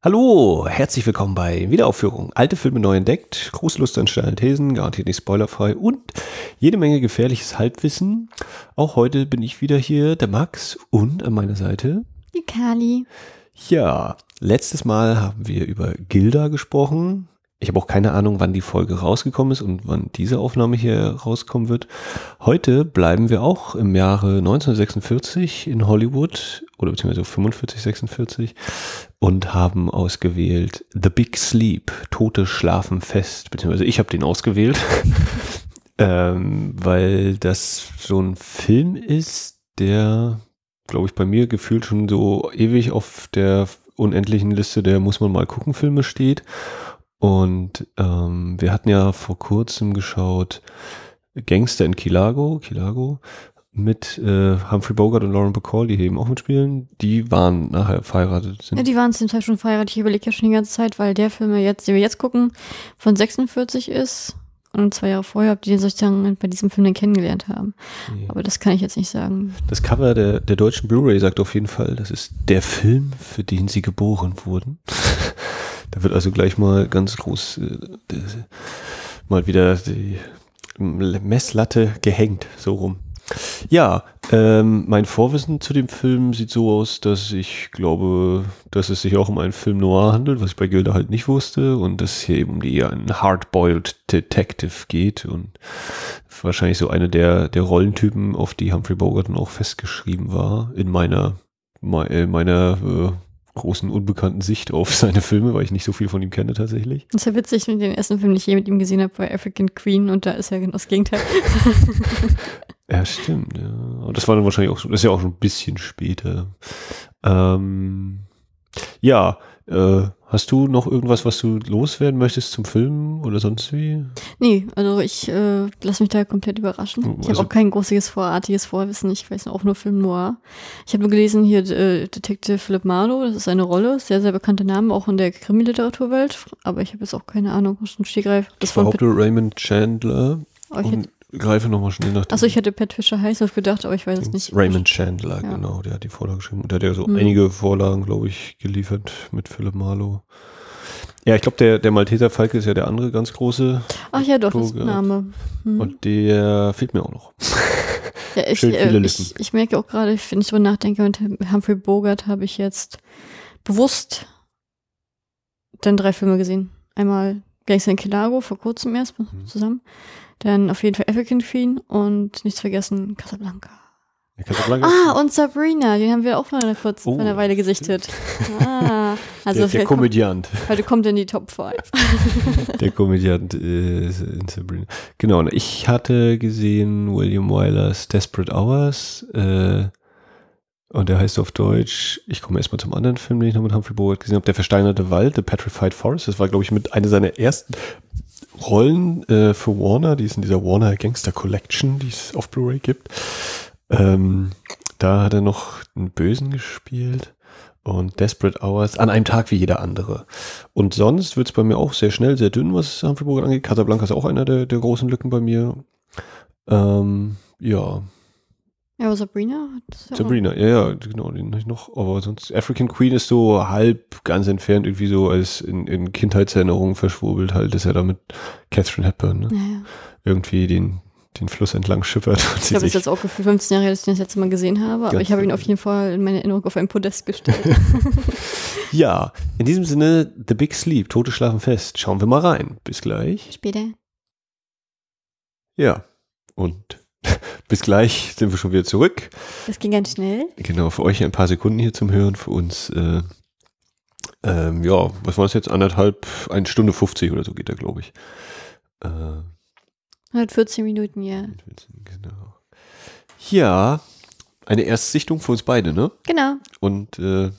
Hallo, herzlich willkommen bei Wiederaufführung. Alte Filme neu entdeckt, große Lust an steilen Thesen, garantiert nicht spoilerfrei und jede Menge gefährliches Halbwissen. Auch heute bin ich wieder hier, der Max und an meiner Seite die Kali. Ja, letztes Mal haben wir über Gilda gesprochen. Ich habe auch keine Ahnung, wann die Folge rausgekommen ist und wann diese Aufnahme hier rauskommen wird. Heute bleiben wir auch im Jahre 1946 in Hollywood oder beziehungsweise 45, 46 und haben ausgewählt The Big Sleep, Tote schlafen fest, beziehungsweise ich habe den ausgewählt, ähm, weil das so ein Film ist, der, glaube ich, bei mir gefühlt schon so ewig auf der unendlichen Liste der muss man mal gucken Filme steht. Und ähm, wir hatten ja vor kurzem geschaut Gangster in Kilago, Kilago mit äh, Humphrey Bogart und Lauren Bacall, die eben auch mitspielen. Die waren nachher verheiratet. Sind. Ja, die waren zum Teil schon verheiratet. Ich überlege ja schon die ganze Zeit, weil der Film, jetzt, den wir jetzt gucken, von 46 ist. Und zwei Jahre vorher habt ihr sozusagen bei diesem Film den kennengelernt haben. Ja. Aber das kann ich jetzt nicht sagen. Das Cover der, der deutschen Blu-ray sagt auf jeden Fall, das ist der Film, für den sie geboren wurden. Da wird also gleich mal ganz groß äh, mal wieder die Messlatte gehängt, so rum. Ja, ähm, mein Vorwissen zu dem Film sieht so aus, dass ich glaube, dass es sich auch um einen Film noir handelt, was ich bei Gilda halt nicht wusste und dass es hier eben um die einen Hardboiled Detective geht und wahrscheinlich so eine der, der Rollentypen, auf die Humphrey Bogart dann auch festgeschrieben war in meiner, äh, meiner äh, großen unbekannten Sicht auf seine Filme, weil ich nicht so viel von ihm kenne tatsächlich. Das ist ja witzig, den ersten Film, den ich je mit ihm gesehen habe, bei African Queen und da ist ja genau das Gegenteil. ja, stimmt, ja. Und das war dann wahrscheinlich auch schon, das ist ja auch schon ein bisschen später. Ähm, ja, äh, hast du noch irgendwas, was du loswerden möchtest zum Film oder sonst wie? Nee, also ich äh, lasse mich da komplett überraschen. Ich also, habe auch kein großes vorartiges Vorwissen. Ich weiß auch nur Film Noir. Ich habe nur gelesen hier äh, Detective Philip Marlowe. Das ist eine Rolle, sehr, sehr bekannter Name, auch in der Krimi-Literaturwelt. Aber ich habe jetzt auch keine Ahnung, was ein Stegreif. Das war Raymond Chandler. Oh, und greife nochmal schnell nach. Achso, ich hätte Pat Fischer Heißhoff gedacht, aber ich weiß es nicht. Raymond Chandler, ja. genau, der hat die Vorlage geschrieben. Der hat ja so hm. einige Vorlagen, glaube ich, geliefert mit Philipp Marlowe. Ja, ich glaube, der, der Malteser Falke ist ja der andere ganz große. Ach ja, doch, das ist Name. Hm. Und der fehlt mir auch noch. Ja, ich, Schön viele äh, ich, ich merke auch gerade, wenn ich so nachdenke, mit Humphrey Bogart habe ich jetzt bewusst dann drei Filme gesehen. Einmal Gangster in Kilago, vor kurzem erst mhm. zusammen. Dann auf jeden Fall African Queen und nicht vergessen Casablanca. Ja, Casablanca ah, und Sabrina, den haben wir auch vor einer kurz oh, vor einer Weile gesichtet. Ah, also der, der Komödiant. Heute kommt in die Top 5. der Komödiant ist in Sabrina. Genau, ich hatte gesehen William Wylers Desperate Hours. Äh, und der heißt auf Deutsch, ich komme erstmal zum anderen Film, den ich noch mit Humphrey Bogart gesehen habe, Der versteinerte Wald, The Petrified Forest. Das war, glaube ich, mit einer seiner ersten Rollen äh, für Warner, die es in dieser Warner Gangster Collection, die es auf Blu-ray gibt. Ähm, da hat er noch einen Bösen gespielt und Desperate Hours an einem Tag wie jeder andere. Und sonst wird es bei mir auch sehr schnell, sehr dünn, was Humphrey Bogart angeht. Casablanca ist auch einer der, der großen Lücken bei mir. Ähm, ja, ja, aber Sabrina? Ja Sabrina, ja, ja, genau, den habe ich noch. Aber sonst, African Queen ist so halb ganz entfernt irgendwie so als in, in Kindheitserinnerungen verschwurbelt halt, ist ja da mit Catherine Hepburn, ne? Ja, ja. Irgendwie den, den Fluss entlang schippert. Und ich glaube, es ist jetzt auch gefühlt 15 Jahre, dass ich ihn das letzte Mal gesehen habe, aber ich habe ihn auf jeden Fall in meine Erinnerung auf ein Podest gestellt. ja, in diesem Sinne, The Big Sleep, Tote schlafen fest. Schauen wir mal rein. Bis gleich. Später. Ja, und bis gleich sind wir schon wieder zurück. Das ging ganz schnell. Genau, für euch ein paar Sekunden hier zum Hören, für uns, äh, ähm, ja, was war es jetzt? Anderthalb, eine Stunde 50 oder so geht da, glaube ich. Äh, 114 Minuten, ja. 114, genau. Ja, eine Erstsichtung für uns beide, ne? Genau. Und äh,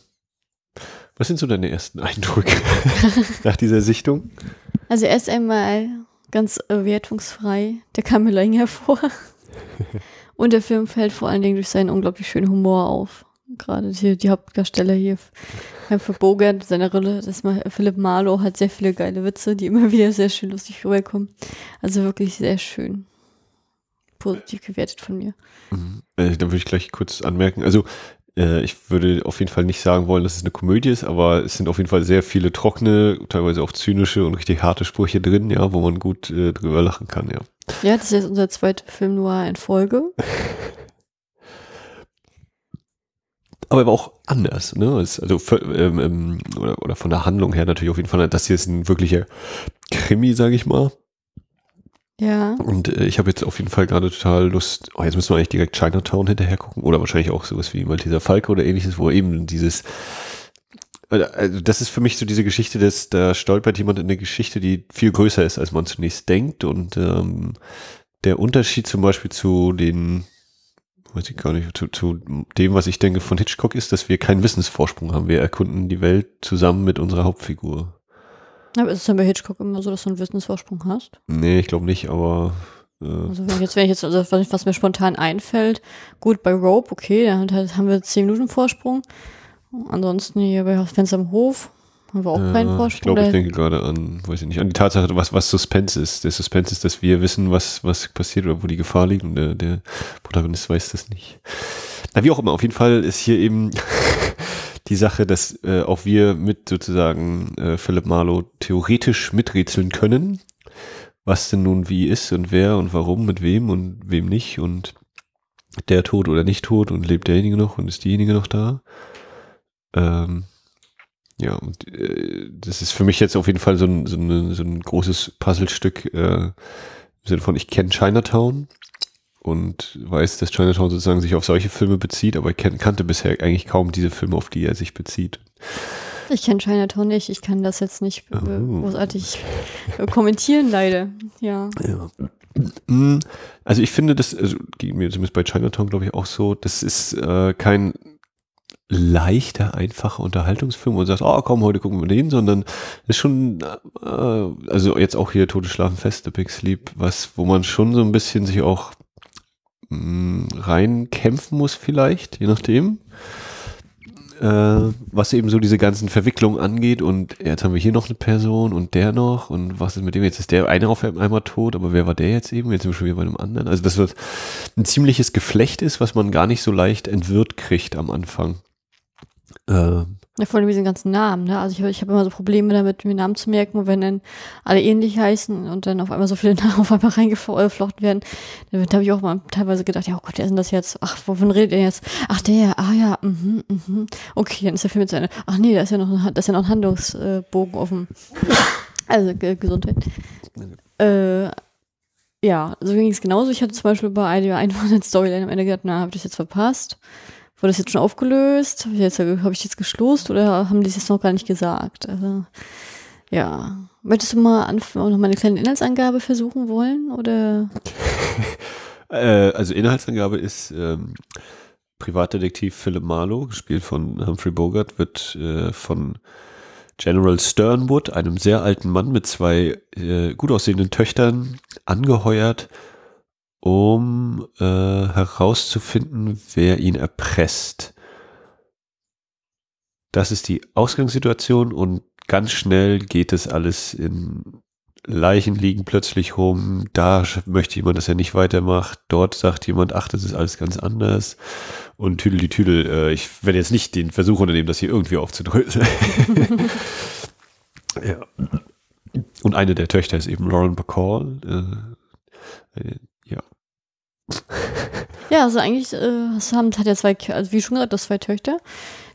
was sind so deine ersten Eindrücke nach dieser Sichtung? Also erst einmal ganz wertungsfrei, der kam mir länger vor. Und der Film fällt vor allen Dingen durch seinen unglaublich schönen Humor auf. Gerade die, die Hauptdarsteller hier, für Bogart, seine Rolle, das mal Philipp Marlowe hat sehr viele geile Witze, die immer wieder sehr schön lustig rüberkommen. Also wirklich sehr schön. Positiv gewertet von mir. Mhm. Äh, dann würde ich gleich kurz anmerken. Also Äh, ich würde auf jeden Fall nicht sagen wollen, dass es eine Komödie ist, aber es sind auf jeden Fall sehr viele trockene, teilweise auch zynische und richtig harte Sprüche drin, ja, wo man gut äh, drüber lachen kann, ja. Ja, das ist jetzt unser zweiter Film nur in Folge. aber er war auch anders, ne? Also ähm, ähm, oder, oder von der Handlung her natürlich auf jeden Fall. Das hier ist ein wirklicher Krimi, sage ich mal. Ja. Und äh, ich habe jetzt auf jeden Fall gerade total Lust, oh, jetzt müssen wir eigentlich direkt Chinatown hinterher gucken oder wahrscheinlich auch sowas wie Malteser Falke oder ähnliches, wo eben dieses also das ist für mich so diese Geschichte, dass da stolpert jemand in eine Geschichte, die viel größer ist, als man zunächst denkt. Und ähm, der Unterschied zum Beispiel zu den, weiß ich gar nicht, zu, zu dem, was ich denke von Hitchcock ist, dass wir keinen Wissensvorsprung haben. Wir erkunden die Welt zusammen mit unserer Hauptfigur. Aber ist es dann bei Hitchcock immer so, dass du einen Wissensvorsprung hast? Nee, ich glaube nicht, aber. Äh also wenn ich jetzt, wenn ich jetzt, also was, was, mir spontan einfällt, gut, bei Rope, okay, da haben wir zehn Minuten Vorsprung. Ansonsten hier bei Fenster am Hof haben wir auch ja, keinen Vorsprung. Ich glaube, ich denke gerade an, weiß ich nicht, an die Tatsache, was, was Suspense ist. Der Suspense ist, dass wir wissen, was, was passiert oder wo die Gefahr liegt und der, der Protagonist weiß das nicht. Na, wie auch immer, auf jeden Fall ist hier eben die Sache, dass äh, auch wir mit sozusagen äh, Philipp Marlowe theoretisch miträtseln können, was denn nun wie ist und wer und warum mit wem und wem nicht und der tot oder nicht tot und lebt derjenige noch und ist diejenige noch da. Ähm, ja, und äh, das ist für mich jetzt auf jeden Fall so ein, so, eine, so ein großes Puzzlestück äh, im Sinne von, ich kenne Chinatown und weiß, dass Chinatown sozusagen sich auf solche Filme bezieht, aber ich kan kannte bisher eigentlich kaum diese Filme, auf die er sich bezieht. Ich kenne Chinatown nicht, ich kann das jetzt nicht äh, oh. großartig kommentieren, leider. Ja. ja. Mm, also ich finde, das also geht mir zumindest bei Chinatown, glaube ich, auch so, das ist äh, kein leichter, einfacher Unterhaltungsfilm und sagst, oh komm, heute gucken wir den, sondern ist schon, äh, also jetzt auch hier Tote Schlafen fest, The Big Sleep, was, wo man schon so ein bisschen sich auch mh, reinkämpfen muss vielleicht, je nachdem. Äh, was eben so diese ganzen Verwicklungen angeht und jetzt haben wir hier noch eine Person und der noch und was ist mit dem jetzt ist der eine auf einmal tot, aber wer war der jetzt eben? Jetzt sind wir schon wieder bei einem anderen. Also dass das ein ziemliches Geflecht ist, was man gar nicht so leicht entwirrt kriegt am Anfang. Äh, ja, vor allem diesen ganzen Namen, ne? Also ich, ich habe immer so Probleme damit, mir Namen zu merken, wenn dann alle ähnlich heißen und dann auf einmal so viele Namen auf einmal reingeflochten werden. Da habe ich auch mal teilweise gedacht, ja, oh Gott, wer ist denn das jetzt? Ach, wovon redet ihr jetzt? Ach, der, ah ja, mhm, mhm. Okay, dann ist der Film mit seiner. Ach nee, da ist ja noch, ein, da ist ja noch ein Handlungsbogen offen. Also, Gesundheit. Äh, ja, so ging es genauso. Ich hatte zum Beispiel bei einer eine Storyline am Ende gedacht, na, habe ich das jetzt verpasst? Wurde das jetzt schon aufgelöst? Habe ich jetzt, hab jetzt geschlossen oder haben die es jetzt noch gar nicht gesagt? Also, ja. Möchtest du mal noch mal eine kleine Inhaltsangabe versuchen wollen? Oder? äh, also Inhaltsangabe ist ähm, Privatdetektiv Philip Marlowe, gespielt von Humphrey Bogart, wird äh, von General Sternwood, einem sehr alten Mann mit zwei äh, gut aussehenden Töchtern, angeheuert, um äh, herauszufinden, wer ihn erpresst. Das ist die Ausgangssituation und ganz schnell geht es alles in Leichen liegen plötzlich rum. Da möchte jemand, dass er nicht weitermacht. Dort sagt jemand, ach, das ist alles ganz anders. Und Tüdel die Tüdel, äh, ich werde jetzt nicht den Versuch unternehmen, das hier irgendwie aufzudröseln. ja. Und eine der Töchter ist eben Lauren Bacall, äh, äh ja, also eigentlich äh, haben, hat er zwei, also wie schon gesagt, das zwei Töchter.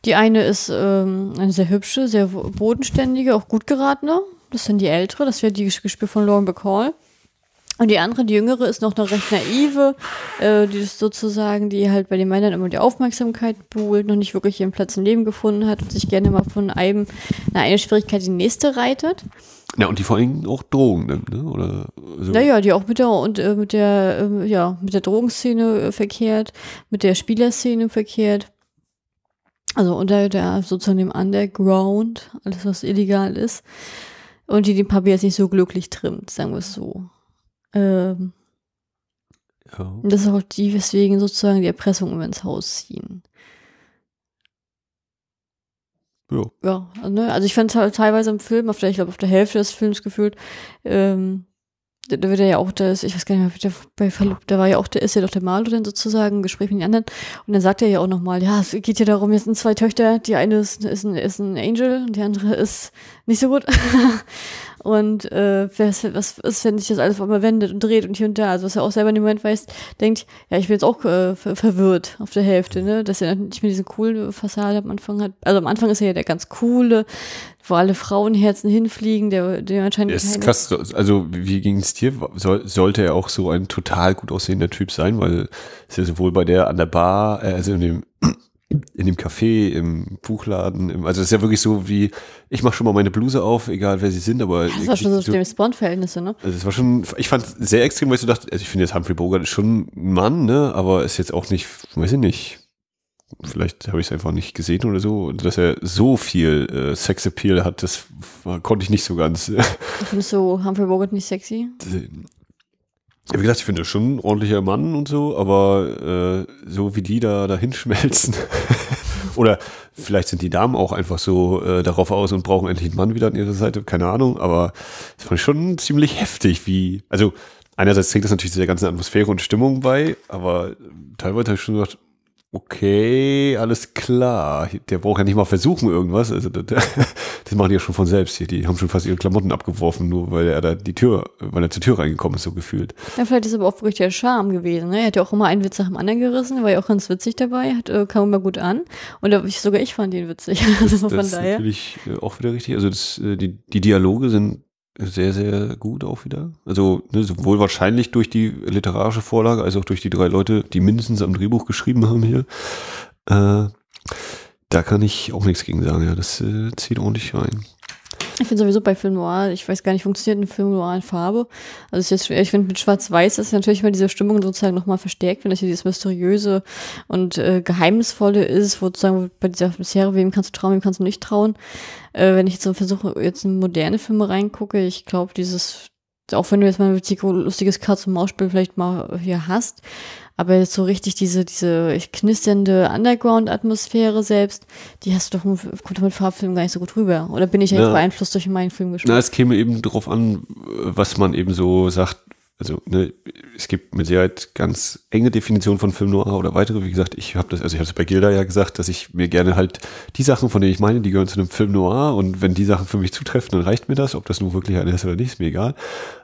Die eine ist ähm, eine sehr hübsche, sehr bodenständige, auch gut geratene. Das dann die ältere, das wäre die gespielt von Lauren Bacall. Und die andere, die jüngere, ist noch eine recht naive, äh, die ist sozusagen, die halt bei den Männern immer die Aufmerksamkeit buhlt, noch nicht wirklich ihren Platz im Leben gefunden hat und sich gerne mal von einem, eine Schwierigkeit die nächste reitet. Ja, und die vor allem auch Drogen nimmt, ne? Oder so. Naja, die auch mit der und äh, mit der äh, ja mit der Drogenszene äh, verkehrt, mit der Spielerszene verkehrt. Also unter der sozusagen dem Underground, alles was illegal ist. Und die den Papi jetzt nicht so glücklich trimmt, sagen wir es so. Ähm, ja. Das ist auch die, weswegen sozusagen die Erpressung immer ins Haus ziehen. Ja. Ja, ne? also ich fand es halt teilweise im Film, auf der, ich glaube auf der Hälfte des Films gefühlt, ähm, da wird er ja auch das, ich weiß gar nicht mehr, bei Verlust, da war ja auch, der ist ja doch der Malo dann sozusagen, Gespräch mit den anderen. Und dann sagt er ja auch nochmal, ja, es geht ja darum, jetzt sind zwei Töchter, die eine ist, ist, ein, ist ein Angel und die andere ist nicht so gut. und äh, was, was ist, wenn sich das alles auf einmal wendet und dreht und hier und da, also was er auch selber in dem Moment weiß, denkt, ja, ich bin jetzt auch äh, ver verwirrt auf der Hälfte, ne, dass er nicht mehr diese coole Fassade am Anfang hat. Also am Anfang ist er ja der ganz coole, wo alle Frauenherzen hinfliegen, der, der anscheinend. Ist krass, also wie ging es dir? Soll, sollte er auch so ein total gut aussehender Typ sein, weil es ja sowohl bei der an der Bar, äh, also in dem in dem Café, im Buchladen, im, also es ist ja wirklich so wie, ich mache schon mal meine Bluse auf, egal wer sie sind, aber. das war schon so, so James Bond-Verhältnisse, ne? Also es war schon, ich fand es sehr extrem, weil ich so dachte, also ich finde jetzt Humphrey Bogart ist schon ein Mann, ne, aber ist jetzt auch nicht, weiß ich nicht, vielleicht habe ich es einfach nicht gesehen oder so, dass er so viel äh, Sexappeal hat, das war, konnte ich nicht so ganz. Findest du Humphrey Bogart nicht sexy? Wie gesagt, ich finde schon ein ordentlicher Mann und so, aber äh, so wie die da dahin schmelzen. Oder vielleicht sind die Damen auch einfach so äh, darauf aus und brauchen endlich einen Mann wieder an ihrer Seite, keine Ahnung, aber das fand ich schon ziemlich heftig, wie, also einerseits trägt das natürlich zu der ganzen Atmosphäre und Stimmung bei, aber teilweise habe ich schon gedacht, okay, alles klar. Der braucht ja nicht mal versuchen irgendwas. Also das, das machen die ja schon von selbst hier. Die haben schon fast ihre Klamotten abgeworfen, nur weil er da die Tür, weil er zur Tür reingekommen ist, so gefühlt. Ja, vielleicht ist aber auch wirklich der Charme gewesen. Ne? Er hat ja auch immer einen Witz nach dem anderen gerissen, war ja auch ganz witzig dabei, hat, äh, kam immer gut an. Und da, ich, sogar ich fand ihn witzig. also das, das ist natürlich äh, auch wieder richtig. Also das, äh, die, die Dialoge sind sehr, sehr gut auch wieder. Also ne, sowohl wahrscheinlich durch die literarische Vorlage als auch durch die drei Leute, die mindestens am Drehbuch geschrieben haben hier. Äh, da kann ich auch nichts gegen sagen. Ja, das äh, zieht ordentlich rein. Ich finde sowieso bei Film Noir, ich weiß gar nicht, funktioniert ein Film Noir in Farbe? Also ist jetzt. Ich finde mit Schwarz-Weiß ist natürlich mal diese Stimmung sozusagen nochmal verstärkt, wenn das hier dieses mysteriöse und äh, geheimnisvolle ist, wo sozusagen bei dieser Atmosphäre, wem kannst du trauen, wem kannst du nicht trauen. Äh, wenn ich jetzt so versuche, jetzt in moderne Filme reingucke, ich glaube, dieses, auch wenn du jetzt mal ein lustiges Katz- und Maus-Spiel vielleicht mal hier hast, aber jetzt so richtig diese, diese knisternde Underground-Atmosphäre selbst, die hast du doch kommt mit Farbfilmen gar nicht so gut rüber. Oder bin ich ja, jetzt beeinflusst durch meinen Filmgeschmack? Na, es käme eben drauf an, was man eben so sagt. Also, ne, es gibt mit Sicherheit ganz enge Definitionen von Film Noir oder weitere. Wie gesagt, ich habe das, also ich habe es bei Gilda ja gesagt, dass ich mir gerne halt die Sachen, von denen ich meine, die gehören zu einem Film Noir und wenn die Sachen für mich zutreffen, dann reicht mir das. Ob das nun wirklich eine ist oder nicht, ist mir egal.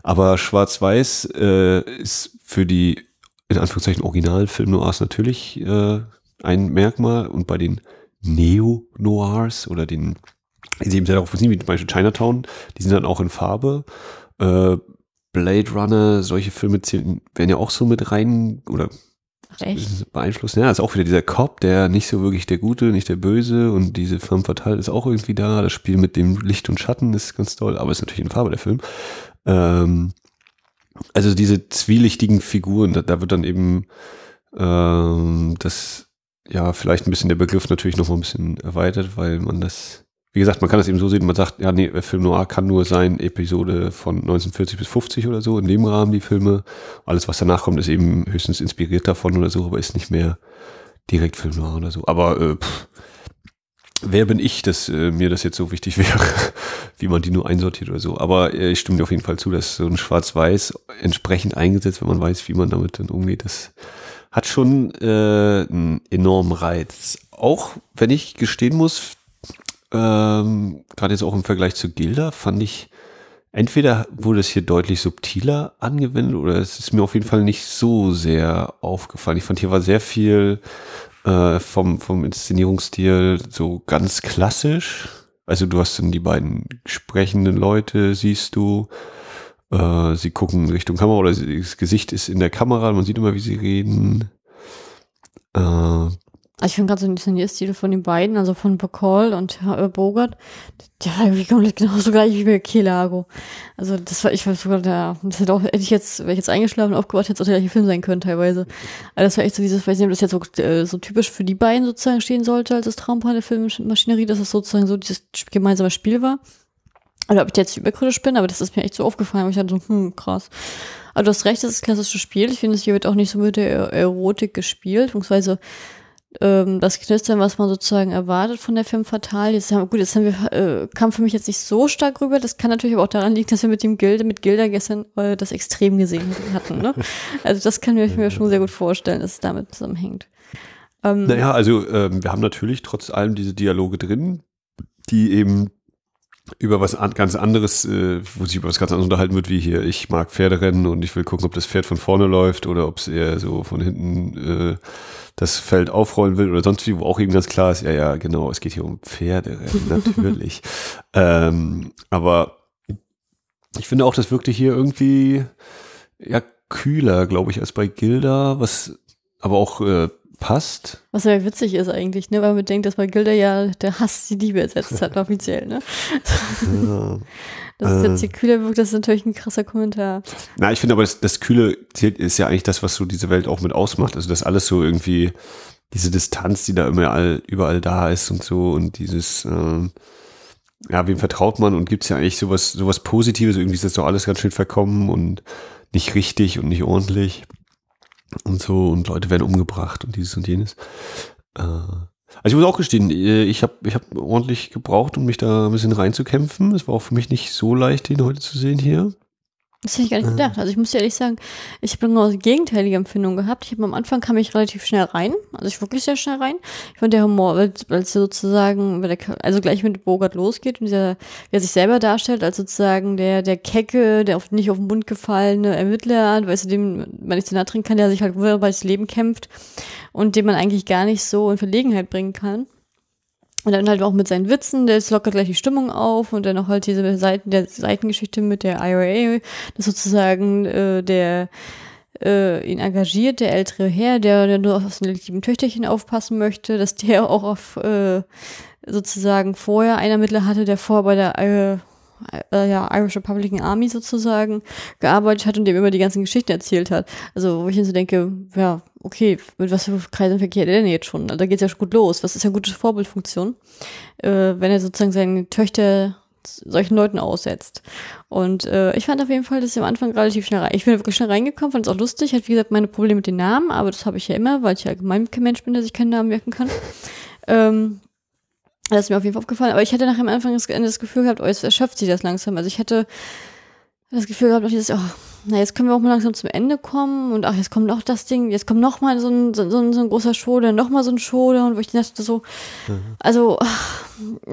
Aber Schwarz-Weiß äh, ist für die in Anführungszeichen Originalfilm Noirs natürlich äh, ein Merkmal und bei den Neo-Noirs oder den, die eben sehr darauf beziehen, wie zum Beispiel Chinatown, die sind dann auch in Farbe. Äh, Blade Runner, solche Filme zählen, werden ja auch so mit rein oder Echt? beeinflusst. Ja, ist auch wieder dieser Cop, der nicht so wirklich der Gute, nicht der Böse und diese Femme Fatale ist auch irgendwie da. Das Spiel mit dem Licht und Schatten ist ganz toll, aber ist natürlich in Farbe der Film. Ähm, also diese zwielichtigen Figuren, da, da wird dann eben ähm, das, ja, vielleicht ein bisschen der Begriff natürlich noch mal ein bisschen erweitert, weil man das, wie gesagt, man kann das eben so sehen, man sagt, ja, nee, Film Noir kann nur sein Episode von 1940 bis 50 oder so, in dem Rahmen die Filme. Alles, was danach kommt, ist eben höchstens inspiriert davon oder so, aber ist nicht mehr direkt Film Noir oder so. Aber äh, pff, wer bin ich, dass äh, mir das jetzt so wichtig wäre, wie man die nur einsortiert oder so. Aber äh, ich stimme dir auf jeden Fall zu, dass so ein Schwarz-Weiß entsprechend eingesetzt, wenn man weiß, wie man damit dann umgeht, das hat schon äh, einen enormen Reiz. Auch wenn ich gestehen muss, ähm, gerade jetzt auch im Vergleich zu Gilda, fand ich, entweder wurde es hier deutlich subtiler angewendet oder es ist mir auf jeden Fall nicht so sehr aufgefallen. Ich fand, hier war sehr viel äh, vom, vom Inszenierungsstil so ganz klassisch. Also du hast dann die beiden sprechenden Leute, siehst du. Äh, sie gucken Richtung Kamera oder das Gesicht ist in der Kamera, man sieht immer, wie sie reden. Äh, ich finde gerade so den Turnierstil von den beiden, also von Bacall und äh, Bogart, der war irgendwie komplett genauso gleich wie bei Kelago. Also das war, ich war sogar da, das hätte auch, hätte ich jetzt, wäre ich jetzt eingeschlafen, aufgewacht, hätte es auch der gleiche Film sein können teilweise. Aber das war echt so dieses, weiß nicht, ob das jetzt so, äh, so typisch für die beiden sozusagen stehen sollte, als das Traumpaar der Filmmaschinerie, dass es sozusagen so dieses gemeinsame Spiel war. Oder ob ich jetzt überkritisch bin, aber das ist mir echt so aufgefallen, ich dachte so, hm, krass. Aber du hast recht, das ist ein klassisches Spiel. Ich finde, es hier wird auch nicht so mit der Erotik gespielt, beziehungsweise ähm, das Knistern, was man sozusagen erwartet von der Film Fatal. Jetzt haben, gut, jetzt haben wir, äh, kam für mich jetzt nicht so stark rüber. Das kann natürlich aber auch daran liegen, dass wir mit dem Gilde, mit Gilda gestern äh, das extrem gesehen hatten. Ne? Also das kann ich mir schon sehr gut vorstellen, dass es damit zusammenhängt. Ähm, naja, also ähm, wir haben natürlich trotz allem diese Dialoge drin, die eben über was an, ganz anderes, äh, wo sich über was ganz anderes unterhalten wird, wie hier, ich mag Pferderennen und ich will gucken, ob das Pferd von vorne läuft oder ob es eher so von hinten äh, das Feld aufrollen will oder sonst wie, wo auch eben ganz klar ist, ja, ja, genau, es geht hier um Pferderennen, natürlich. ähm, aber ich finde auch, das wirkte hier irgendwie ja kühler, glaube ich, als bei Gilda, was aber auch äh, passt. Was ja witzig ist eigentlich, ne? weil man denkt, dass bei Gilda ja der Hass die Liebe ersetzt hat, offiziell. Ne? Ja. Dass es jetzt hier kühler wirkt, das ist natürlich ein krasser Kommentar. Na, ich finde aber, das, das Kühle ist ja eigentlich das, was so diese Welt auch mit ausmacht. Also das alles so irgendwie, diese Distanz, die da immer all, überall da ist und so und dieses, ähm, ja, wem vertraut man und gibt es ja eigentlich sowas, sowas Positives, irgendwie ist das doch alles ganz schön verkommen und nicht richtig und nicht ordentlich und so und Leute werden umgebracht und dieses und jenes. Äh, also ich muss auch gestehen, äh, ich habe ich hab ordentlich gebraucht, um mich da ein bisschen reinzukämpfen. Es war auch für mich nicht so leicht, ihn heute zu sehen hier. Das hätte ich gar nicht gedacht. Also ich muss ehrlich sagen, ich habe genau die gegenteilige Empfindung gehabt. Ich habe am Anfang kam ich relativ schnell rein, also ich wirklich sehr schnell rein. Ich fand der Humor, weil, es sozusagen, also gleich mit Bogart losgeht und dieser, wie er sich selber darstellt, als sozusagen der, der Kecke, der auf, nicht auf den Mund gefallene Ermittler, weißt du, dem man nicht zu nahe trinken kann, der sich halt wunderbar das Leben kämpft und den man eigentlich gar nicht so in Verlegenheit bringen kann. Und dann halt auch mit seinen Witzen, der lockert gleich die Stimmung auf und dann auch halt diese Seiten der Seitengeschichte mit der IRA, das sozusagen äh, der äh, ihn engagiert, der ältere Herr, der, der nur auf seine lieben Töchterchen aufpassen möchte, dass der auch auf äh, sozusagen vorher einer Mittler hatte, der vorher bei der äh, ja, Irish Republican Army sozusagen gearbeitet hat und dem immer die ganzen Geschichten erzählt hat. Also, wo ich dann so denke, ja, okay, mit was für Kreisen verkehrt er denn jetzt schon? Da geht's ja schon gut los. Was ist ja eine gute Vorbildfunktion, äh, wenn er sozusagen seine Töchter solchen Leuten aussetzt. Und äh, ich fand auf jeden Fall, dass ich am Anfang relativ schnell rein. Ich bin wirklich schnell reingekommen, fand es auch lustig. Hat wie gesagt meine Probleme mit den Namen, aber das habe ich ja immer, weil ich ja allgemein kein Mensch bin, der sich keinen Namen merken kann. Ähm, das ist mir auf jeden Fall aufgefallen. Aber ich hatte nachher am Anfang das, Gefühl gehabt, oh, jetzt erschöpft sich das langsam. Also ich hätte das Gefühl gehabt, dieses, oh, na, jetzt können wir auch mal langsam zum Ende kommen und ach, jetzt kommt noch das Ding, jetzt kommt noch mal so ein, so, ein, so ein großer dann noch mal so ein Show, und wo ich dachte so, mhm. also,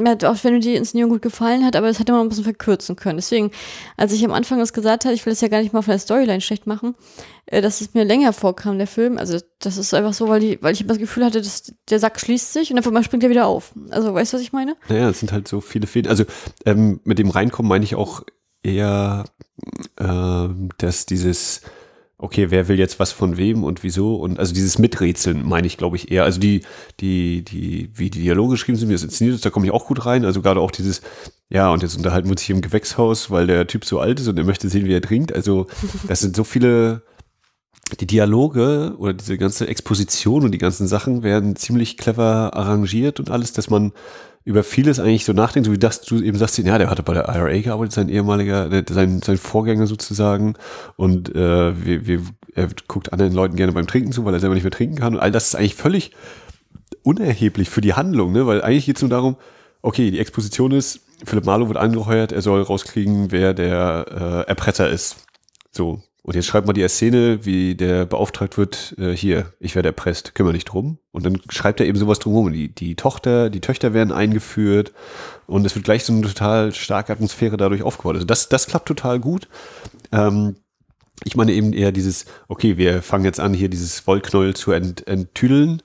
hat auch wenn mir die Inszenierung gut gefallen hat, aber das hätte man ein bisschen verkürzen können. Deswegen, als ich am Anfang das gesagt hatte, ich will das ja gar nicht mal von der Storyline schlecht machen, äh, dass es mir länger vorkam, der Film, also das ist einfach so, weil, die, weil ich immer das Gefühl hatte, dass der Sack schließt sich und dann springt er wieder auf. Also, weißt du, was ich meine? Naja, es sind halt so viele Fehler. Also, ähm, mit dem Reinkommen meine ich auch eher, äh, dass dieses, okay, wer will jetzt was von wem und wieso und also dieses Miträtseln meine ich, glaube ich, eher. Also die, die, die, wie die Dialoge geschrieben sind, wie es inszeniert ist, da komme ich auch gut rein. Also gerade auch dieses, ja, und jetzt unterhalten wir uns hier im Gewächshaus, weil der Typ so alt ist und er möchte sehen, wie er trinkt. Also das sind so viele, die Dialoge oder diese ganze Exposition und die ganzen Sachen werden ziemlich clever arrangiert und alles, dass man über vieles eigentlich so nachdenkt, so wie das du eben sagst, ja, der hatte bei der IRA gearbeitet, sein ehemaliger, sein, sein Vorgänger sozusagen und äh, wir, wir, er guckt anderen Leuten gerne beim Trinken zu, weil er selber nicht mehr trinken kann und all das ist eigentlich völlig unerheblich für die Handlung, ne? weil eigentlich geht es nur darum, okay, die Exposition ist, Philipp Marlowe wird angeheuert, er soll rauskriegen, wer der äh, Erpresser ist. So, und jetzt schreibt man die Szene, wie der beauftragt wird, äh, hier, ich werde erpresst, kümmere dich drum. Und dann schreibt er eben sowas drumherum. Die, die Tochter, die Töchter werden eingeführt und es wird gleich so eine total starke Atmosphäre dadurch aufgebaut. Also das, das klappt total gut. Ähm, ich meine eben eher dieses, okay, wir fangen jetzt an, hier dieses Wollknäuel zu ent, enttüdeln.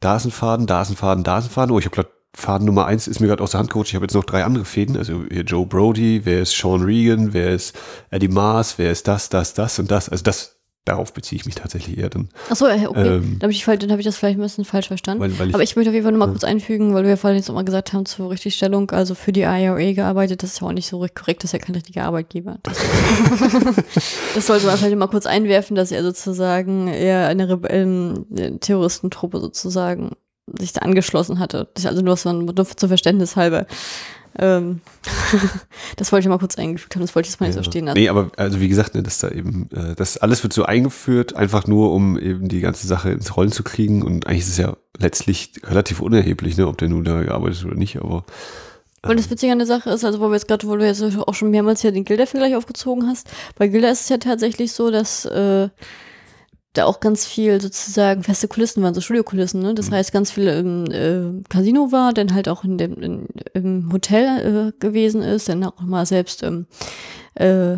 Da ist ein Faden, da ist ein Faden, da ist ein Faden. Oh, ich habe gerade Faden Nummer eins ist mir gerade aus der Hand gerutscht. Ich habe jetzt noch drei andere Fäden. Also hier Joe Brody, wer ist Sean Regan, wer ist Eddie Mars, wer ist das, das, das und das. Also das, darauf beziehe ich mich tatsächlich eher dann. Achso, okay. Ähm, dann habe ich, hab ich das vielleicht ein bisschen falsch verstanden. Weil, weil ich, Aber ich möchte auf jeden Fall nochmal ja. kurz einfügen, weil wir ja vorhin jetzt auch mal gesagt haben zur Richtigstellung, also für die IRA gearbeitet, das ist ja auch nicht so korrekt, das ist ja kein richtiger Arbeitgeber. Das, das sollte man vielleicht mal kurz einwerfen, dass er sozusagen eher eine Rebellen, eine Terroristentruppe sozusagen sich da angeschlossen hatte. Also nur so ein, nur zum Verständnis halber. Ähm. das wollte ich mal kurz eingefügt haben, das wollte ich jetzt mal nicht so stehen lassen. Nee, aber also wie gesagt, ne, dass da eben, äh, das alles wird so eingeführt, einfach nur, um eben die ganze Sache ins Rollen zu kriegen. Und eigentlich ist es ja letztlich relativ unerheblich, ne, ob der nun da gearbeitet oder nicht, aber. Und das Witzige an der Sache ist, also wo wir jetzt gerade, wo du jetzt auch schon mehrmals hier den Gilda-Vergleich aufgezogen hast, bei Gilda ist es ja tatsächlich so, dass äh, da auch ganz viel sozusagen feste Kulissen waren, so Studiokulissen, ne? Das mhm. heißt, ganz viel im äh, Casino war, dann halt auch in dem in, im Hotel äh, gewesen ist, dann auch mal selbst ähm, äh,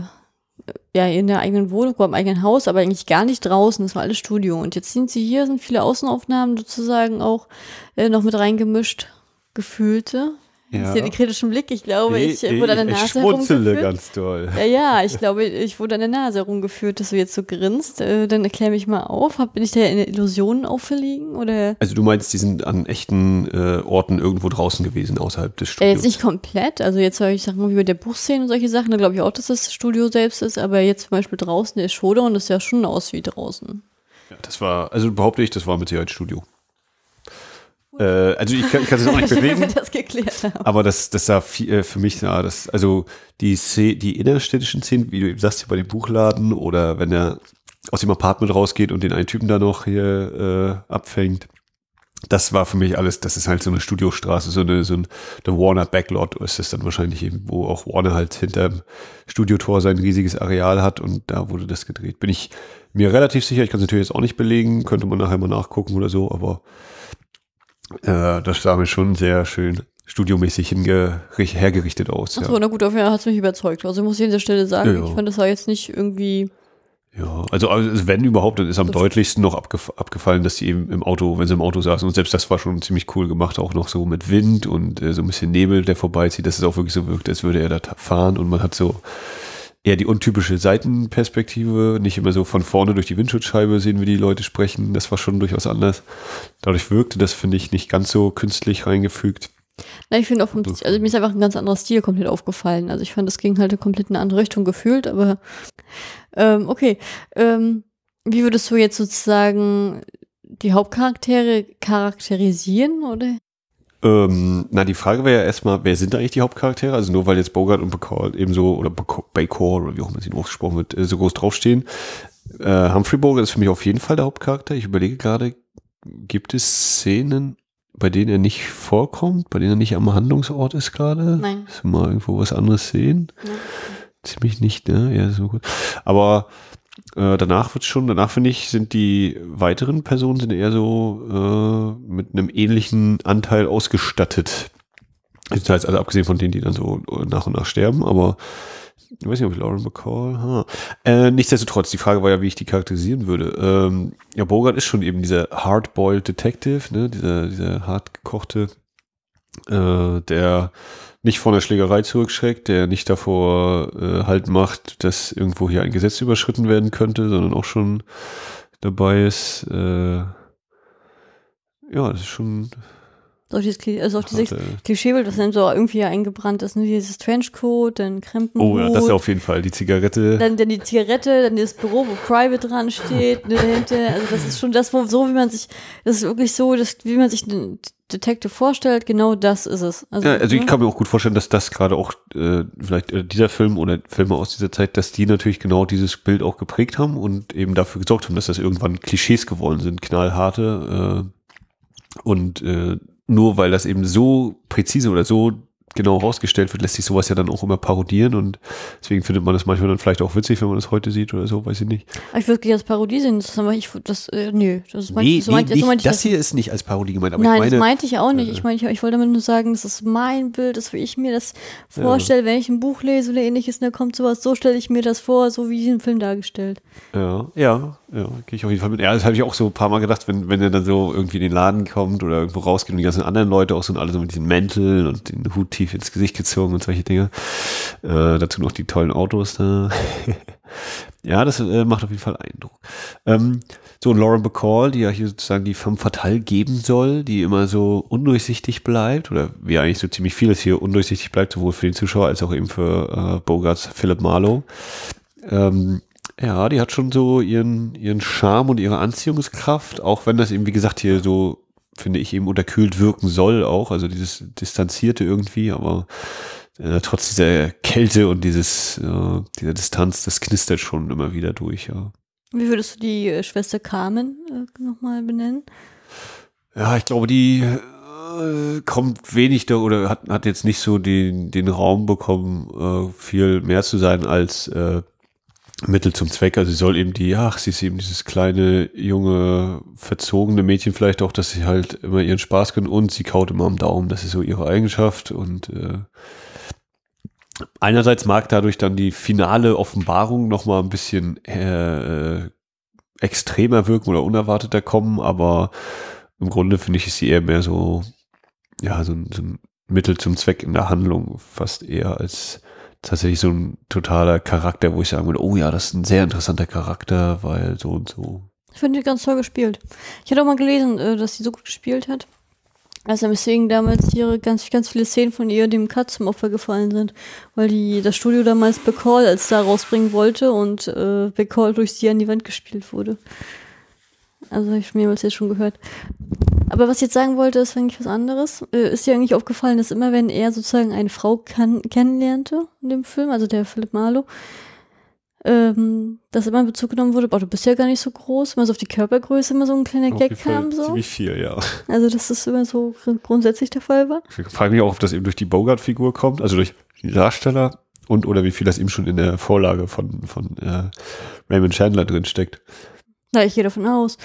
ja in der eigenen Wohnung, im eigenen Haus, aber eigentlich gar nicht draußen. Das war alles Studio. Und jetzt sind sie hier, sind viele Außenaufnahmen sozusagen auch äh, noch mit reingemischt, gefühlte. Ja. Ist ja den kritischen Blick. Ich glaube, nee, ich wurde an der Nase ich herumgeführt. ganz toll. Ja, ja, ich glaube, ich wurde an der Nase herumgeführt, dass du jetzt so grinst. Äh, dann erklär mich mal auf. Bin ich da in Illusionen auferlegen? Oder? Also du meinst, die sind an echten äh, Orten irgendwo draußen gewesen, außerhalb des Studios? Äh, jetzt nicht komplett. Also jetzt soll ich sagen, wie bei der Buchszene und solche Sachen, da glaube ich auch, dass das Studio selbst ist. Aber jetzt zum Beispiel draußen, der Showdown, das ja schon aus wie draußen. Ja, das war, also behaupte ich, das war mit Sicherheit Studio. Äh, also ich kann, ich kann es auch nicht bewegen. das geklärt haben. Aber das, das sah viel, äh, für mich sah das, also die, die innerstädtischen Szenen, wie du eben sagst, hier bei dem Buchladen oder wenn er aus dem Apartment rausgeht und den einen Typen da noch hier äh, abfängt. Das war für mich alles, das ist halt so eine Studiostraße, so eine, so ein der Warner Backlot ist es dann wahrscheinlich eben, wo auch Warner halt hinterm Studiotor sein riesiges Areal hat und da wurde das gedreht. Bin ich mir relativ sicher, ich kann es natürlich jetzt auch nicht belegen, könnte man nachher mal nachgucken oder so, aber äh, das sah mir schon sehr schön studiomäßig hergerichtet aus. Achso, ja. na gut, auf jeden Fall hat es mich überzeugt. Also muss ich an der Stelle sagen, ja, ja. ich fand, das war jetzt nicht irgendwie. Ja, also, also wenn überhaupt, dann ist am deutlichsten noch abgef abgefallen, dass die eben im Auto, wenn sie im Auto saßen, und selbst das war schon ziemlich cool gemacht, auch noch so mit Wind und äh, so ein bisschen Nebel, der vorbeizieht, dass es auch wirklich so wirkt, als würde er da fahren und man hat so eher die untypische Seitenperspektive, nicht immer so von vorne durch die Windschutzscheibe sehen, wie die Leute sprechen. Das war schon durchaus anders. Dadurch wirkte das, finde ich, nicht ganz so künstlich reingefügt. Na, ich finde auch, vom, also mir ist einfach ein ganz anderer Stil komplett aufgefallen. Also ich fand, das ging halt komplett in eine andere Richtung gefühlt, aber ähm, okay. Ähm, wie würdest du jetzt sozusagen die Hauptcharaktere charakterisieren, oder? Ähm, na, die Frage wäre ja erstmal, wer sind eigentlich die Hauptcharaktere? Also nur weil jetzt Bogart und Bacall ebenso, oder Bacall, oder wie auch immer sie ausgesprochen wird, äh, so groß draufstehen. Äh, Humphrey Bogart ist für mich auf jeden Fall der Hauptcharakter. Ich überlege gerade, gibt es Szenen, bei denen er nicht vorkommt, bei denen er nicht am Handlungsort ist gerade? Nein. Dass wir mal irgendwo was anderes sehen? Nein. Ziemlich nicht, ne? Ja, so gut. Aber äh, danach wird schon, danach finde ich, sind die weiteren Personen sind eher so äh, mit einem ähnlichen Anteil ausgestattet. Das heißt, also abgesehen von denen, die dann so nach und nach sterben, aber ich weiß nicht, ob ich Lauren Bacall. Ha. Äh, nichtsdestotrotz, die Frage war ja, wie ich die charakterisieren würde. Ähm, ja, Bogart ist schon eben dieser hard-boiled Detective, ne, dieser, dieser hart gekochte, äh, der nicht vor einer Schlägerei zurückschreckt, der nicht davor äh, halt macht, dass irgendwo hier ein Gesetz überschritten werden könnte, sondern auch schon dabei ist. Äh, ja, das ist schon. So dieses, also auch dieses Klischeebild, das dann so irgendwie eingebrannt ist, ne? dieses Trenchcoat, dann Krempen. Oh ja, das ist ja auf jeden Fall die Zigarette. Dann, dann die Zigarette, dann das Büro, wo Private dran steht, ne, dahinter. Also das ist schon das, wo so wie man sich, das ist wirklich so, das, wie man sich Detective vorstellt, genau das ist es. Also, ja, also ich ne? kann mir auch gut vorstellen, dass das gerade auch äh, vielleicht äh, dieser Film oder Filme aus dieser Zeit, dass die natürlich genau dieses Bild auch geprägt haben und eben dafür gesorgt haben, dass das irgendwann Klischees geworden sind, knallharte äh, und äh, nur weil das eben so präzise oder so genau rausgestellt wird, lässt sich sowas ja dann auch immer parodieren und deswegen findet man das manchmal dann vielleicht auch witzig, wenn man das heute sieht oder so, weiß ich nicht. Ich würde als Parodie sehen, das aber ich, das, äh, nö, das meinte nee, so meint, nee, so meinte das, das hier ist nicht als Parodie gemeint, aber Nein, ich meine, das meinte ich auch nicht. Äh, ich meine, ich, ich wollte damit nur sagen, das ist mein Bild, das wie ich mir das vorstelle, ja. wenn ich ein Buch lese oder ähnliches, da kommt sowas, so stelle ich mir das vor, so wie im Film dargestellt. Ja, ja, ja, gehe ich auf jeden Fall mit. Ja, das habe ich auch so ein paar Mal gedacht, wenn, wenn er dann so irgendwie in den Laden kommt oder irgendwo rausgeht und die ganzen anderen Leute auch so und alle so mit diesen Mänteln und den Hut tief ins Gesicht gezogen und solche Dinge. Äh, dazu noch die tollen Autos da. ja, das äh, macht auf jeden Fall Eindruck. Ähm, so, Lauren Bacall, die ja hier sozusagen die femme fatale geben soll, die immer so undurchsichtig bleibt, oder wie eigentlich so ziemlich vieles hier undurchsichtig bleibt, sowohl für den Zuschauer als auch eben für äh, Bogarts Philip Marlowe. Ähm, ja, die hat schon so ihren, ihren Charme und ihre Anziehungskraft, auch wenn das eben, wie gesagt, hier so, finde ich, eben unterkühlt wirken soll auch, also dieses Distanzierte irgendwie, aber äh, trotz dieser Kälte und dieses, äh, dieser Distanz, das knistert schon immer wieder durch, ja. Wie würdest du die äh, Schwester Carmen äh, nochmal benennen? Ja, ich glaube, die äh, kommt wenig da oder hat, hat jetzt nicht so den, den Raum bekommen, äh, viel mehr zu sein als äh, Mittel zum Zweck. Also sie soll eben die, ach, sie ist eben dieses kleine, junge, verzogene Mädchen vielleicht auch, dass sie halt immer ihren Spaß können und sie kaut immer am Daumen. Das ist so ihre Eigenschaft und äh, einerseits mag dadurch dann die finale Offenbarung nochmal ein bisschen äh, extremer wirken oder unerwarteter kommen, aber im Grunde finde ich, ist sie eher mehr so, ja, so, so ein Mittel zum Zweck in der Handlung, fast eher als tatsächlich so ein totaler Charakter, wo ich sagen würde, oh ja, das ist ein sehr interessanter Charakter, weil so und so. Ich finde die ganz toll gespielt. Ich hatte auch mal gelesen, äh, dass sie so gut gespielt hat. Also deswegen damals hier ganz, ganz viele Szenen von ihr dem Cut zum Opfer gefallen sind, weil die das Studio damals Bacall als da rausbringen wollte und äh, Bacall durch sie an die Wand gespielt wurde. Also habe ich mehrmals jetzt schon gehört. Aber was ich jetzt sagen wollte, ist eigentlich was anderes. Äh, ist dir eigentlich aufgefallen, dass immer, wenn er sozusagen eine Frau kann, kennenlernte in dem Film, also der Philipp Marlowe, ähm, dass immer in Bezug genommen wurde, boah, du bist ja gar nicht so groß, immer so auf die Körpergröße immer so ein kleiner auf Gag kam. So. Ziemlich viel, ja. Also, dass das immer so grundsätzlich der Fall war. Ich frage mich auch, ob das eben durch die Bogart-Figur kommt, also durch die Darsteller und oder wie viel das eben schon in der Vorlage von, von äh, Raymond Chandler drin steckt. Ja, ich gehe davon aus.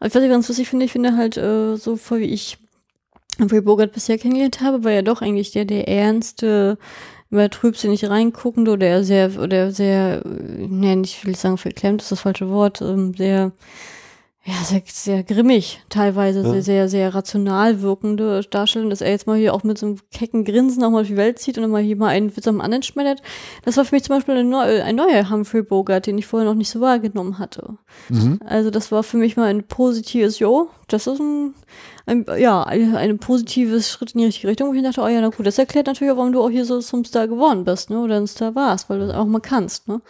Was ich ganz lustig finde, ich finde halt äh, so voll wie ich Humphrey Bogart bisher kennengelernt habe, war ja doch eigentlich der, der ernste, immer trübsinnig reinguckende oder sehr, oder sehr, ne, nicht will ich sagen verklemmt, ist das falsche Wort, ähm, sehr, ja, sehr, sehr grimmig, teilweise ja. sehr, sehr, sehr rational wirkende Darstellung, dass er jetzt mal hier auch mit so einem kecken Grinsen auch mal auf die Welt zieht und dann mal hier mal einen Witz am anderen schmettert. Das war für mich zum Beispiel ein, neu, ein neuer Humphrey Bogart, den ich vorher noch nicht so wahrgenommen hatte. Mhm. Also das war für mich mal ein positives, jo, das ist ein, ein ja, ein, ein positives Schritt in die richtige Richtung, wo ich dachte, oh ja, na gut, das erklärt natürlich auch, warum du auch hier so zum Star geworden bist, ne, oder ein Star warst, weil du das auch mal kannst, ne.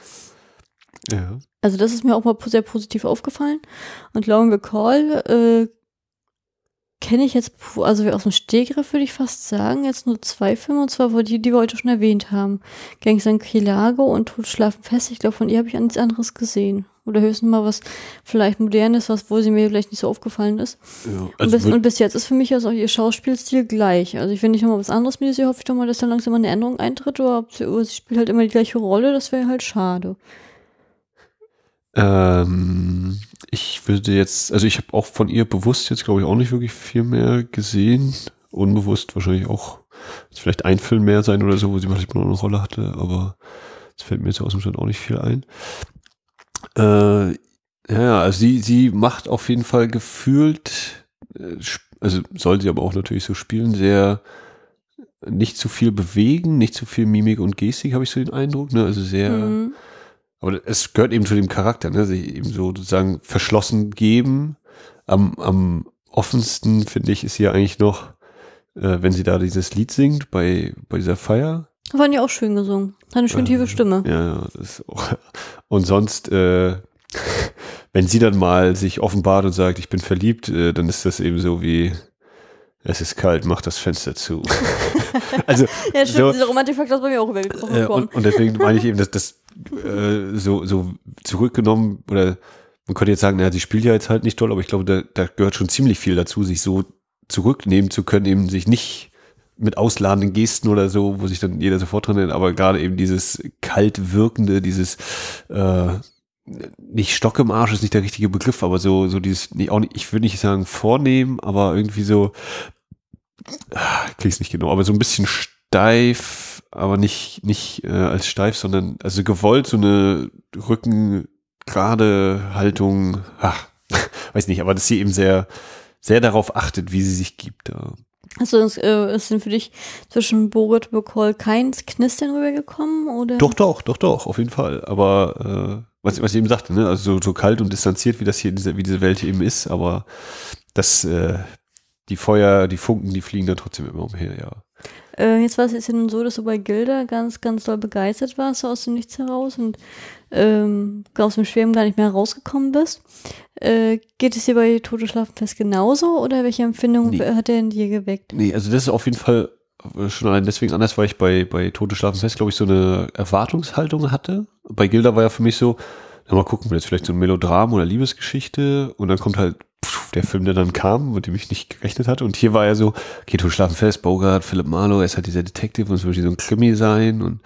Ja. Also das ist mir auch mal sehr positiv aufgefallen. Und Lauren Bacall äh, kenne ich jetzt, also aus dem Stegriff würde ich fast sagen, jetzt nur zwei Filme, und zwar die, die wir heute schon erwähnt haben. Gangs an Kilago und Totschlafen fest. Ich glaube, von ihr habe ich nichts anderes gesehen. Oder höchstens mal was vielleicht modernes, was wo sie mir vielleicht nicht so aufgefallen ist. Ja, also und, bis, und, bis, jetzt ist für mich also auch ihr Schauspielstil gleich. Also ich will nicht nochmal was anderes mit ihr, hoffe ich doch mal, dass da langsam mal eine Änderung eintritt, oder, ob sie, oder sie spielt halt immer die gleiche Rolle, das wäre halt schade. Ähm, ich würde jetzt, also ich habe auch von ihr bewusst jetzt, glaube ich, auch nicht wirklich viel mehr gesehen. Unbewusst wahrscheinlich auch vielleicht ein Film mehr sein oder so, wo sie vielleicht mal eine Rolle hatte, aber es fällt mir jetzt aus dem Stand auch nicht viel ein. Äh, ja, also sie, sie macht auf jeden Fall gefühlt, äh, also soll sie aber auch natürlich so spielen, sehr nicht zu viel bewegen, nicht zu viel Mimik und Gestik, habe ich so den Eindruck, ne? Also sehr mhm aber es gehört eben zu dem Charakter, ne? sich eben so sozusagen verschlossen geben. Am, am offensten, finde ich, ist hier eigentlich noch, äh, wenn sie da dieses Lied singt bei, bei dieser Feier. Fand ja auch schön gesungen. Hat eine schön tiefe äh, Stimme. Ja, ja, das ist auch. Und sonst, äh, wenn sie dann mal sich offenbart und sagt, ich bin verliebt, äh, dann ist das eben so wie, es ist kalt, mach das Fenster zu. also, ja, stimmt, so, dieser Romantikfaktor ist bei mir auch übergekommen. Äh, und, und deswegen meine ich eben, dass das äh, so, so zurückgenommen oder man könnte jetzt sagen, naja, sie spielt ja jetzt halt nicht toll, aber ich glaube, da, da gehört schon ziemlich viel dazu, sich so zurücknehmen zu können, eben sich nicht mit ausladenden Gesten oder so, wo sich dann jeder sofort dran nennt, aber gerade eben dieses kalt wirkende, dieses äh, nicht Stock im Arsch ist nicht der richtige Begriff, aber so, so dieses, nicht, auch nicht, ich würde nicht sagen vornehmen, aber irgendwie so, ah, krieg's nicht genau, aber so ein bisschen steif, aber nicht, nicht äh, als steif, sondern also gewollt so eine rückengerade Haltung, ach, weiß nicht, aber dass sie eben sehr, sehr darauf achtet, wie sie sich gibt. Ja. Also es, äh, ist denn für dich zwischen Borit und Bocol kein Knistern rübergekommen? Oder? Doch, doch, doch, doch, auf jeden Fall. Aber äh, was, was ich eben sagte, ne? also so, so kalt und distanziert, wie das hier, diese, wie diese Welt eben ist, aber das, äh, die Feuer, die Funken, die fliegen da trotzdem immer umher, ja. Äh, jetzt war es jetzt ja nun so, dass du bei Gilda ganz, ganz doll begeistert warst, so aus dem Nichts heraus und ähm, aus dem Schwärmen gar nicht mehr rausgekommen bist. Äh, geht es dir bei Tote Schlafenfest genauso oder welche Empfindung nee. hat er in dir geweckt? Nee, also das ist auf jeden Fall schon allein deswegen anders, weil ich bei, bei Tote Schlafen fest, glaube ich, so eine Erwartungshaltung hatte. Bei Gilda war ja für mich so, na, mal gucken, jetzt vielleicht so ein Melodram oder Liebesgeschichte und dann kommt halt pff, der Film, der dann kam, mit dem ich nicht gerechnet hatte. Und hier war ja so, okay, Tote Schlafen fest, Bogart, Philipp Marlowe, er ist halt dieser Detective und es wird so ein Krimi sein und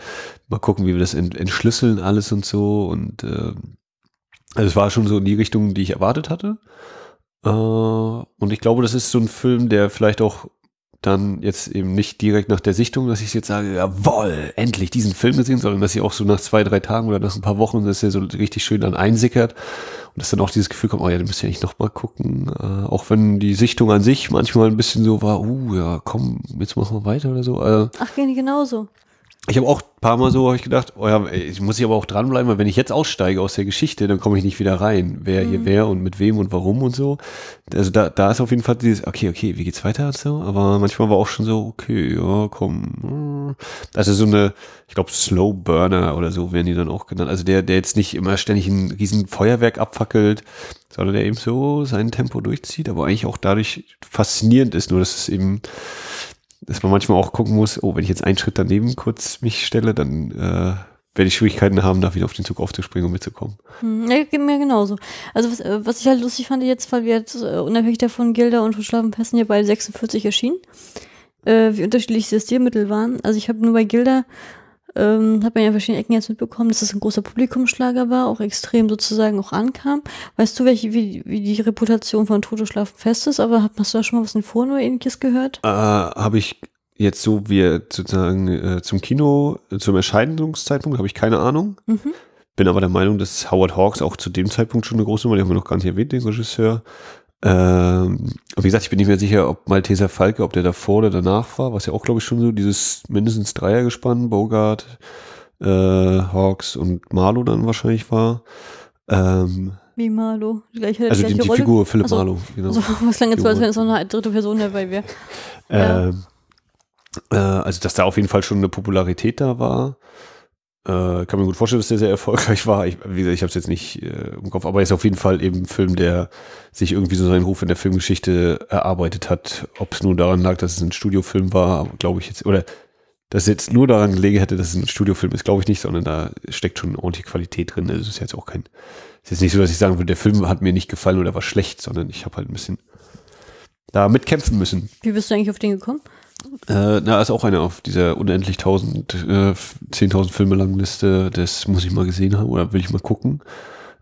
mal gucken, wie wir das entschlüsseln alles und so und äh, also es war schon so in die Richtung, die ich erwartet hatte. Äh, und ich glaube, das ist so ein Film, der vielleicht auch dann jetzt eben nicht direkt nach der Sichtung, dass ich jetzt sage, jawoll, endlich diesen Film gesehen, sondern dass ich auch so nach zwei, drei Tagen oder nach ein paar Wochen, dass er so richtig schön dann einsickert. Und dass dann auch dieses Gefühl kommt, oh ja, du musst ja eigentlich noch mal gucken, äh, auch wenn die Sichtung an sich manchmal ein bisschen so war, uh, ja, komm, jetzt machen wir weiter oder so. Äh, Ach, genauso ich habe auch ein paar Mal so hab ich gedacht, oh ja, ich muss ich aber auch dranbleiben, weil wenn ich jetzt aussteige aus der Geschichte, dann komme ich nicht wieder rein. Wer mhm. hier wer und mit wem und warum und so. Also da, da ist auf jeden Fall dieses, okay, okay, wie geht's weiter und so. Aber manchmal war auch schon so, okay, ja, komm. Also so eine, ich glaube, Slow Burner oder so werden die dann auch genannt. Also der, der jetzt nicht immer ständig ein riesen Feuerwerk abfackelt, sondern der eben so sein Tempo durchzieht, aber eigentlich auch dadurch faszinierend ist, nur dass es eben dass man manchmal auch gucken muss, oh, wenn ich jetzt einen Schritt daneben kurz mich stelle, dann äh, werde ich Schwierigkeiten haben, da wieder auf den Zug aufzuspringen und mitzukommen. Hm, ja, geht mir genauso. Also was, äh, was ich halt lustig fand jetzt, weil wir jetzt uh, unabhängig davon Gilda und Schlafenpesten ja bei 46 erschienen, äh, wie unterschiedlich die Stilmittel waren. Also ich habe nur bei Gilda ähm, hat man ja verschiedene Ecken jetzt mitbekommen, dass das ein großer Publikumsschlager war, auch extrem sozusagen auch ankam. Weißt du, welche, wie, wie die Reputation von Toto Schlafen fest ist, aber hast du da schon mal was in Foren oder ähnliches gehört? Äh, habe ich jetzt so wie sozusagen äh, zum Kino, äh, zum Erscheinungszeitpunkt, habe ich keine Ahnung. Mhm. Bin aber der Meinung, dass Howard Hawks auch zu dem Zeitpunkt schon eine große Nummer, die haben wir noch gar nicht erwähnt, den Regisseur, ähm, wie gesagt, ich bin nicht mehr sicher, ob Malteser Falke, ob der davor oder danach war, was ja auch, glaube ich, schon so dieses mindestens Dreiergespann, Bogart, äh, Hawks und Marlow dann wahrscheinlich war. Ähm, wie Marlow? Gleich, also die, die Figur Philipp also, Marlow. Genau. Also, was lange jetzt, als wenn es noch eine dritte Person dabei wäre. Ähm, ja. äh, also, dass da auf jeden Fall schon eine Popularität da war. Äh, kann mir gut vorstellen, dass der sehr erfolgreich war. Ich, wie gesagt, ich habe es jetzt nicht äh, im Kopf, aber er ist auf jeden Fall eben ein Film, der sich irgendwie so seinen Ruf in der Filmgeschichte erarbeitet hat. Ob es nur daran lag, dass es ein Studiofilm war, glaube ich jetzt, oder dass es jetzt nur daran gelegen hätte, dass es ein Studiofilm ist, glaube ich nicht, sondern da steckt schon ordentliche Qualität drin. Also es ist jetzt auch kein, es ist jetzt nicht so, dass ich sagen würde, der Film hat mir nicht gefallen oder war schlecht, sondern ich habe halt ein bisschen da mitkämpfen müssen. Wie bist du eigentlich auf den gekommen? Äh, na, ist auch einer auf dieser unendlich 1000, äh, 10.000 Filme langen Liste. Das muss ich mal gesehen haben oder will ich mal gucken.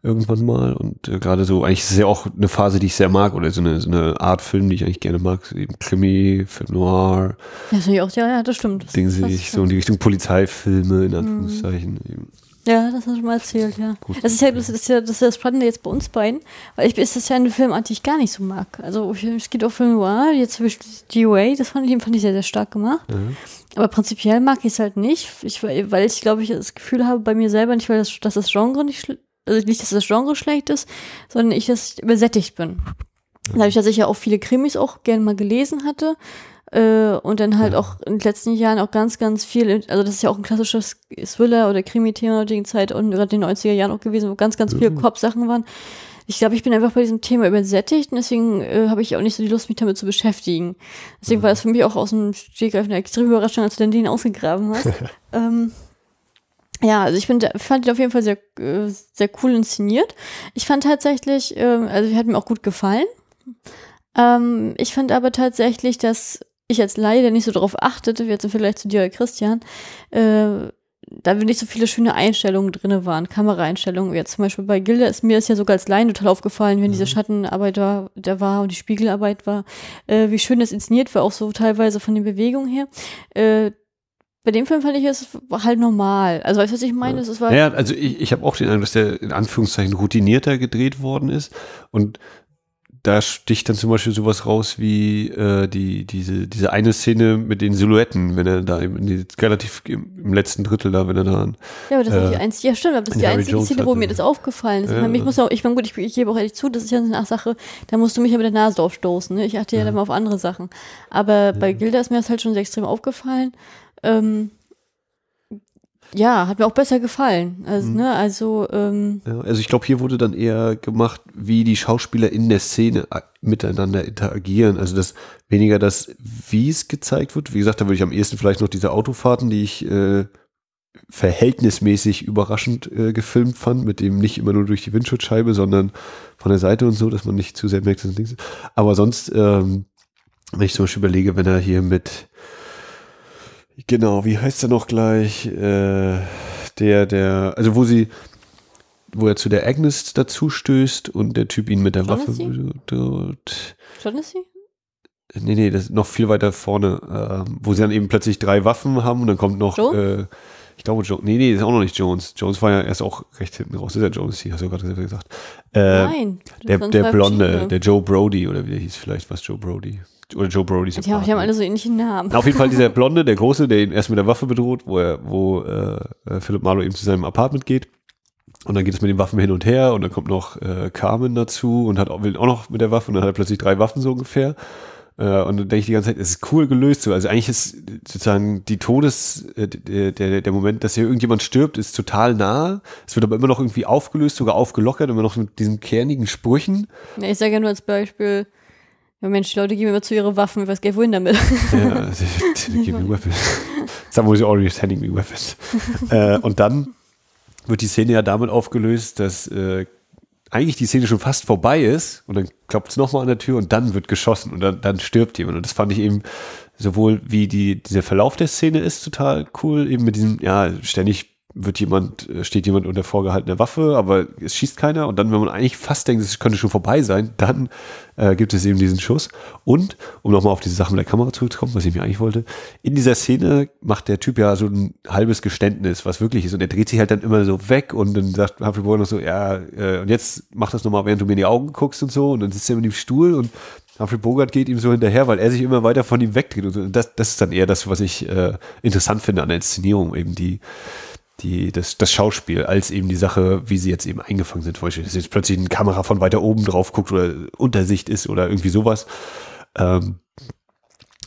Irgendwann mal. Und äh, gerade so, eigentlich ist es ja auch eine Phase, die ich sehr mag oder so eine, so eine Art Film, die ich eigentlich gerne mag. Eben Krimi, Film Noir. Ja, das auch, ja, ja, das stimmt. Das, Dinge sehe ich so in die Richtung Polizeifilme, in mhm. Anführungszeichen. Mhm. Ja, das hast du mal erzählt, ja. Gut. Das ist ja das, ist ja das, ist das Spannende jetzt bei uns beiden, weil ich ist das ja eine Filmart, die ich gar nicht so mag. Also es geht auch Film Noir, jetzt zum Beispiel DOA, das fand ich, fand ich sehr, sehr stark gemacht. Mhm. Aber prinzipiell mag ich es halt nicht, ich, weil ich glaube, ich das Gefühl habe bei mir selber nicht, weil das, dass das Genre nicht, also nicht, dass das Genre schlecht ist, sondern ich das übersättigt bin. Dadurch, dass ich ja auch viele Krimis auch gerne mal gelesen hatte, äh, und dann halt ja. auch in den letzten Jahren auch ganz, ganz viel, also das ist ja auch ein klassisches Thriller- oder Krimi-Thema der Zeit und gerade in den 90er Jahren auch gewesen, wo ganz, ganz viele mhm. Kopfsachen waren. Ich glaube, ich bin einfach bei diesem Thema übersättigt und deswegen äh, habe ich auch nicht so die Lust, mich damit zu beschäftigen. Deswegen mhm. war das für mich auch aus dem Stegreif eine extreme Überraschung, als du dann den ausgegraben hast. ähm, ja, also ich bin, fand ihn auf jeden Fall sehr, äh, sehr cool inszeniert. Ich fand tatsächlich, äh, also er hat mir auch gut gefallen. Ähm, ich fand aber tatsächlich, dass ich als Laie, der nicht so darauf achtete, wie jetzt Vergleich zu dir, Christian, äh, da nicht so viele schöne Einstellungen drinne waren, Kameraeinstellungen. Jetzt zum Beispiel bei Gilda ist mir das ja sogar als Laien total aufgefallen, wenn mhm. diese Schattenarbeit da, da war und die Spiegelarbeit war, äh, wie schön das inszeniert war, auch so teilweise von den Bewegungen her. Äh, bei dem Film fand ich es halt normal. Also weißt du, was ich meine? Ja. Es war ja, also ich, ich habe auch den Eindruck, dass der in Anführungszeichen routinierter gedreht worden ist und da sticht dann zum Beispiel sowas raus wie äh, die, diese, diese eine Szene mit den Silhouetten, wenn er da im, die, relativ im, im, letzten Drittel da, wenn er da. Ja, aber das äh, ist die einzige, ja stimmt, aber das ist die Harry einzige Jones Szene, wo mir das aufgefallen ist. Ja. Ich, meine, ich muss auch, ich meine, gut, ich, ich gebe auch ehrlich zu, das ist ja eine Sache, da musst du mich ja mit der Nase aufstoßen. Ne? Ich achte ja, ja dann mal auf andere Sachen. Aber bei Gilda ist mir das halt schon sehr extrem aufgefallen. Ähm, ja, hat mir auch besser gefallen. Also, mhm. ne, also, ähm, ja, also ich glaube, hier wurde dann eher gemacht, wie die Schauspieler in der Szene miteinander interagieren. Also das weniger das, wie es gezeigt wird. Wie gesagt, da würde ich am ehesten vielleicht noch diese Autofahrten, die ich äh, verhältnismäßig überraschend äh, gefilmt fand, mit dem nicht immer nur durch die Windschutzscheibe, sondern von der Seite und so, dass man nicht zu sehr merkt, dass es Ding ist. Aber sonst, ähm, wenn ich zum Beispiel überlege, wenn er hier mit Genau, wie heißt er noch gleich? Äh, der, der, also wo sie, wo er zu der Agnes dazu stößt und der Typ ihn mit der Waffe dort. Shaughnessy? Nee, nee, das ist noch viel weiter vorne, äh, wo sie dann eben plötzlich drei Waffen haben und dann kommt noch, äh, ich glaube, Jones, nee, nee, ist auch noch nicht Jones. Jones war ja erst auch recht hinten raus. Ist ja Jones hier, hast du gerade gesagt. Äh, Nein. Der, der Blonde, der Joe Brody oder wie der hieß vielleicht, was Joe Brody oder Joe Brody. Ja, die haben alle so ähnliche Namen. Auf jeden Fall dieser Blonde, der Große, der ihn erst mit der Waffe bedroht, wo er, wo äh, äh, Philipp Marlowe eben zu seinem Apartment geht. Und dann geht es mit den Waffen hin und her und dann kommt noch äh, Carmen dazu und hat auch, will auch noch mit der Waffe und dann hat er plötzlich drei Waffen so ungefähr. Äh, und dann denke ich die ganze Zeit, es ist cool gelöst. So. Also eigentlich ist sozusagen die Todes, äh, der, der, der Moment, dass hier irgendjemand stirbt, ist total nah. Es wird aber immer noch irgendwie aufgelöst, sogar aufgelockert, immer noch mit diesen kernigen Sprüchen. Ja, ich sage ja nur als Beispiel, ja, Mensch, die Leute geben immer zu ihre Waffen, gar nicht, wohin damit. Ja, they give me weapons. Someone's already sending me weapons. äh, und dann wird die Szene ja damit aufgelöst, dass äh, eigentlich die Szene schon fast vorbei ist und dann klopft es nochmal an der Tür und dann wird geschossen und dann, dann stirbt jemand. Und das fand ich eben sowohl wie die, dieser Verlauf der Szene ist total cool, eben mit diesem, ja, ständig wird jemand, äh, steht jemand unter vorgehaltener Waffe, aber es schießt keiner. Und dann, wenn man eigentlich fast denkt, es könnte schon vorbei sein, dann äh, gibt es eben diesen Schuss. Und, um nochmal auf diese Sache mit der Kamera zurückzukommen, was ich mir eigentlich wollte, in dieser Szene macht der Typ ja so ein halbes Geständnis, was wirklich ist. Und er dreht sich halt dann immer so weg und dann sagt Humphrey Bogart noch so, ja, äh, und jetzt mach das nochmal, während du mir in die Augen guckst und so. Und dann sitzt er in dem Stuhl und Humphrey Bogart geht ihm so hinterher, weil er sich immer weiter von ihm wegdreht. Und das, das ist dann eher das, was ich äh, interessant finde an der Inszenierung, eben die die, das, das Schauspiel, als eben die Sache, wie sie jetzt eben eingefangen sind. Zum dass jetzt plötzlich eine Kamera von weiter oben drauf guckt oder Untersicht ist oder irgendwie sowas. Ähm,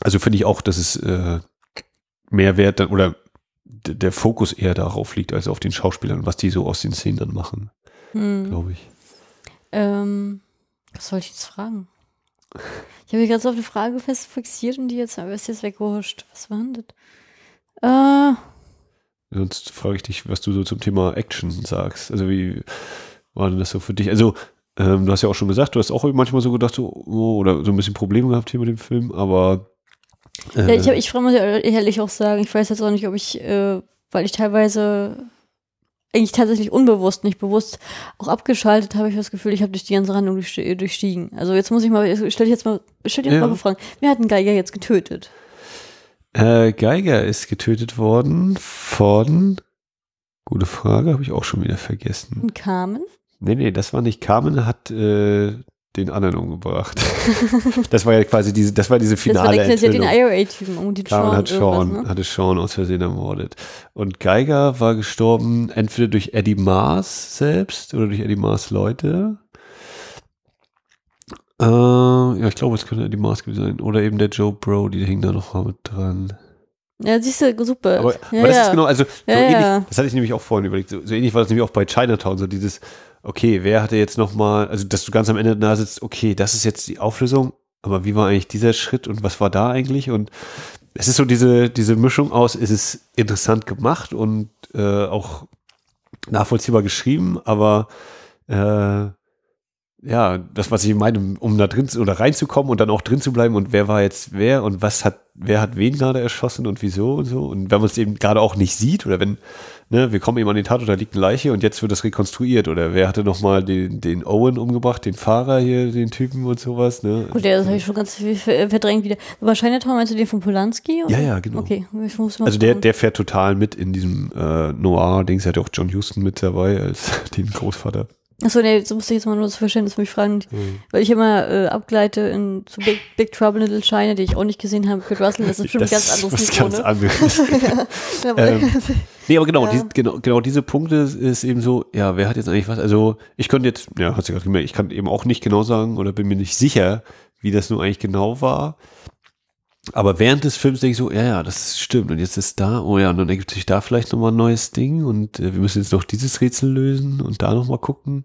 also finde ich auch, dass es äh, mehr Wert dann, oder der Fokus eher darauf liegt, als auf den Schauspielern, was die so aus den Szenen dann machen, hm. glaube ich. Ähm, was soll ich jetzt fragen? Ich habe mich gerade so auf eine Frage fest fixiert und die jetzt, aber ist jetzt weggerutscht. Was war denn das? Äh, Sonst frage ich dich, was du so zum Thema Action sagst. Also wie war denn das so für dich? Also ähm, du hast ja auch schon gesagt, du hast auch manchmal so gedacht, so, oh, oder so ein bisschen Probleme gehabt hier mit dem Film, aber äh, ja, ich, hab, ich muss ehrlich auch sagen, ich weiß jetzt auch nicht, ob ich, äh, weil ich teilweise eigentlich tatsächlich unbewusst, nicht bewusst auch abgeschaltet habe, ich das Gefühl, ich habe durch die ganze Handlung durchstiegen. Also jetzt muss ich mal, stell dich jetzt mal, stell dich jetzt ja. mal gefragt, wer hat einen Geiger jetzt getötet? Äh, Geiger ist getötet worden von. Gute Frage, habe ich auch schon wieder vergessen. Und Carmen? Nee, nee, das war nicht Carmen, hat äh, den anderen umgebracht. das war ja quasi diese, das war diese finale Das war der, den IRA-Typen um den Carmen Sean hat Sean, ne? hatte Sean aus Versehen ermordet. Und Geiger war gestorben entweder durch Eddie Mars selbst oder durch Eddie Mars Leute. Äh, ja, ich glaube, es könnte die Maske sein. Oder eben der Joe Bro, die hing da noch mal mit dran. Ja, siehst du, super. Aber, ja, aber das ja. ist genau, also so ja, ähnlich, das hatte ich nämlich auch vorhin überlegt, so, so, ähnlich war das nämlich auch bei Chinatown, so dieses, okay, wer hatte jetzt noch mal, also dass du ganz am Ende da sitzt, okay, das ist jetzt die Auflösung, aber wie war eigentlich dieser Schritt und was war da eigentlich und es ist so diese, diese Mischung aus, es ist interessant gemacht und äh, auch nachvollziehbar geschrieben, aber äh, ja, das, was ich meine, um da drin oder reinzukommen und dann auch drin zu bleiben und wer war jetzt wer und was hat, wer hat wen gerade erschossen und wieso und so. Und wenn man es eben gerade auch nicht sieht oder wenn, ne, wir kommen eben an den Tatort, da liegt eine Leiche und jetzt wird das rekonstruiert oder wer hatte nochmal den, den Owen umgebracht, den Fahrer hier, den Typen und sowas, ne? Gut, ja, das habe ich schon ganz viel verdrängt wieder. Aber Chinatown meinst du den von Polanski? Oder? Ja, ja, genau. Okay, ich muss mal Also der, der fährt total mit in diesem äh, Noir-Dings, hat auch John Huston mit dabei als den Großvater. Achso, nee, so musste ich jetzt mal nur das Verständnis mich fragen, mhm. weil ich immer äh, abgleite in zu Big, Big Trouble Little China, die ich auch nicht gesehen habe. Kurt Russell, das ist schon ein ganz anderes Niveau. Ganz ne? anderes. ja. ähm, nee, aber genau, ja. die, genau, genau diese Punkte ist eben so, ja, wer hat jetzt eigentlich was? Also ich könnte jetzt, ja, hast du gerade gemerkt, ich kann eben auch nicht genau sagen oder bin mir nicht sicher, wie das nun eigentlich genau war. Aber während des Films denke ich so, ja, ja, das stimmt. Und jetzt ist da, oh ja, und dann ergibt sich da vielleicht nochmal ein neues Ding und äh, wir müssen jetzt noch dieses Rätsel lösen und da nochmal gucken.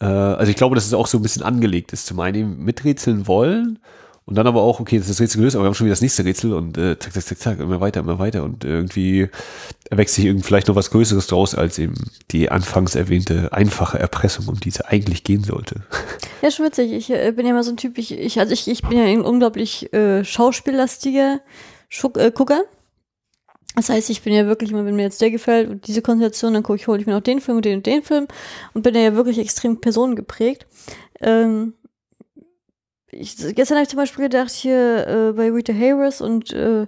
Äh, also ich glaube, dass es auch so ein bisschen angelegt ist. Zum einen miträtseln wollen und dann aber auch, okay, das ist das Rätsel gelöst, aber wir haben schon wieder das nächste Rätsel und äh, zack, zack, zack, zack, immer weiter, immer weiter. Und irgendwie erwächst sich irgendwie vielleicht noch was Größeres draus, als eben die anfangs erwähnte einfache Erpressung, um die es eigentlich gehen sollte. Ja, schon witzig. Ich äh, bin ja immer so ein Typ, ich, ich, also ich, ich bin ja ein unglaublich äh, schauspiellastiger Schuck, äh, Gucker. Das heißt, ich bin ja wirklich immer, wenn mir jetzt der gefällt und diese Konzentration, dann gucke ich, hole ich mir noch den Film und den und den Film und bin ja wirklich extrem personengeprägt. Ähm, ich, gestern habe ich zum Beispiel gedacht, hier äh, bei Rita Hayworth und äh,